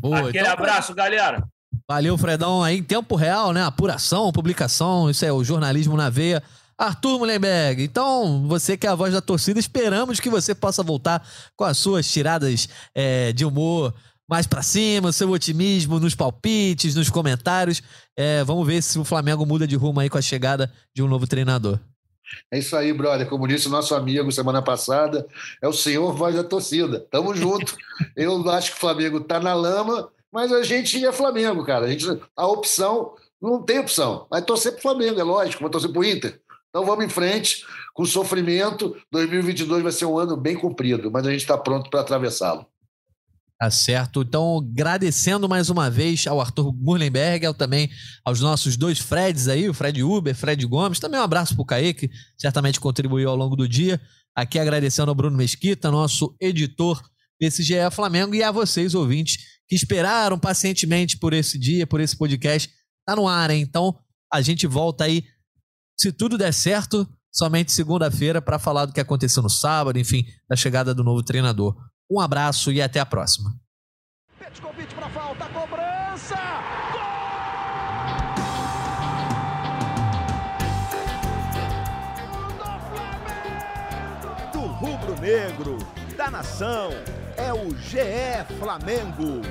Boa, Aquele então, abraço, galera. Valeu, Fredão. Aí em tempo real, né? Apuração, publicação, isso é o jornalismo na veia. Arthur Mullenberg, então você que é a voz da torcida, esperamos que você possa voltar com as suas tiradas é, de humor mais para cima, seu otimismo nos palpites, nos comentários. É, vamos ver se o Flamengo muda de rumo aí com a chegada de um novo treinador. É isso aí, brother. Como disse o nosso amigo semana passada, é o senhor voz da torcida. Tamo junto. [laughs] Eu acho que o Flamengo tá na lama, mas a gente é Flamengo, cara. A, gente, a opção, não tem opção. Vai torcer pro Flamengo, é lógico. Vai torcer pro Inter. Então vamos em frente, com sofrimento. 2022 vai ser um ano bem comprido, mas a gente está pronto para atravessá-lo. Tá certo. Então, agradecendo mais uma vez ao Arthur Murlenberg, ao também aos nossos dois Freds aí, o Fred Uber, Fred Gomes. Também um abraço pro Caê, que certamente contribuiu ao longo do dia. Aqui agradecendo ao Bruno Mesquita, nosso editor desse GE Flamengo, e a vocês, ouvintes, que esperaram pacientemente por esse dia, por esse podcast. Tá no ar, hein? Então, a gente volta aí, se tudo der certo, somente segunda-feira para falar do que aconteceu no sábado, enfim, da chegada do novo treinador. Um abraço e até a próxima. Para falta, cobrança! Gol! Do rubro-negro, da nação, é o GE Flamengo.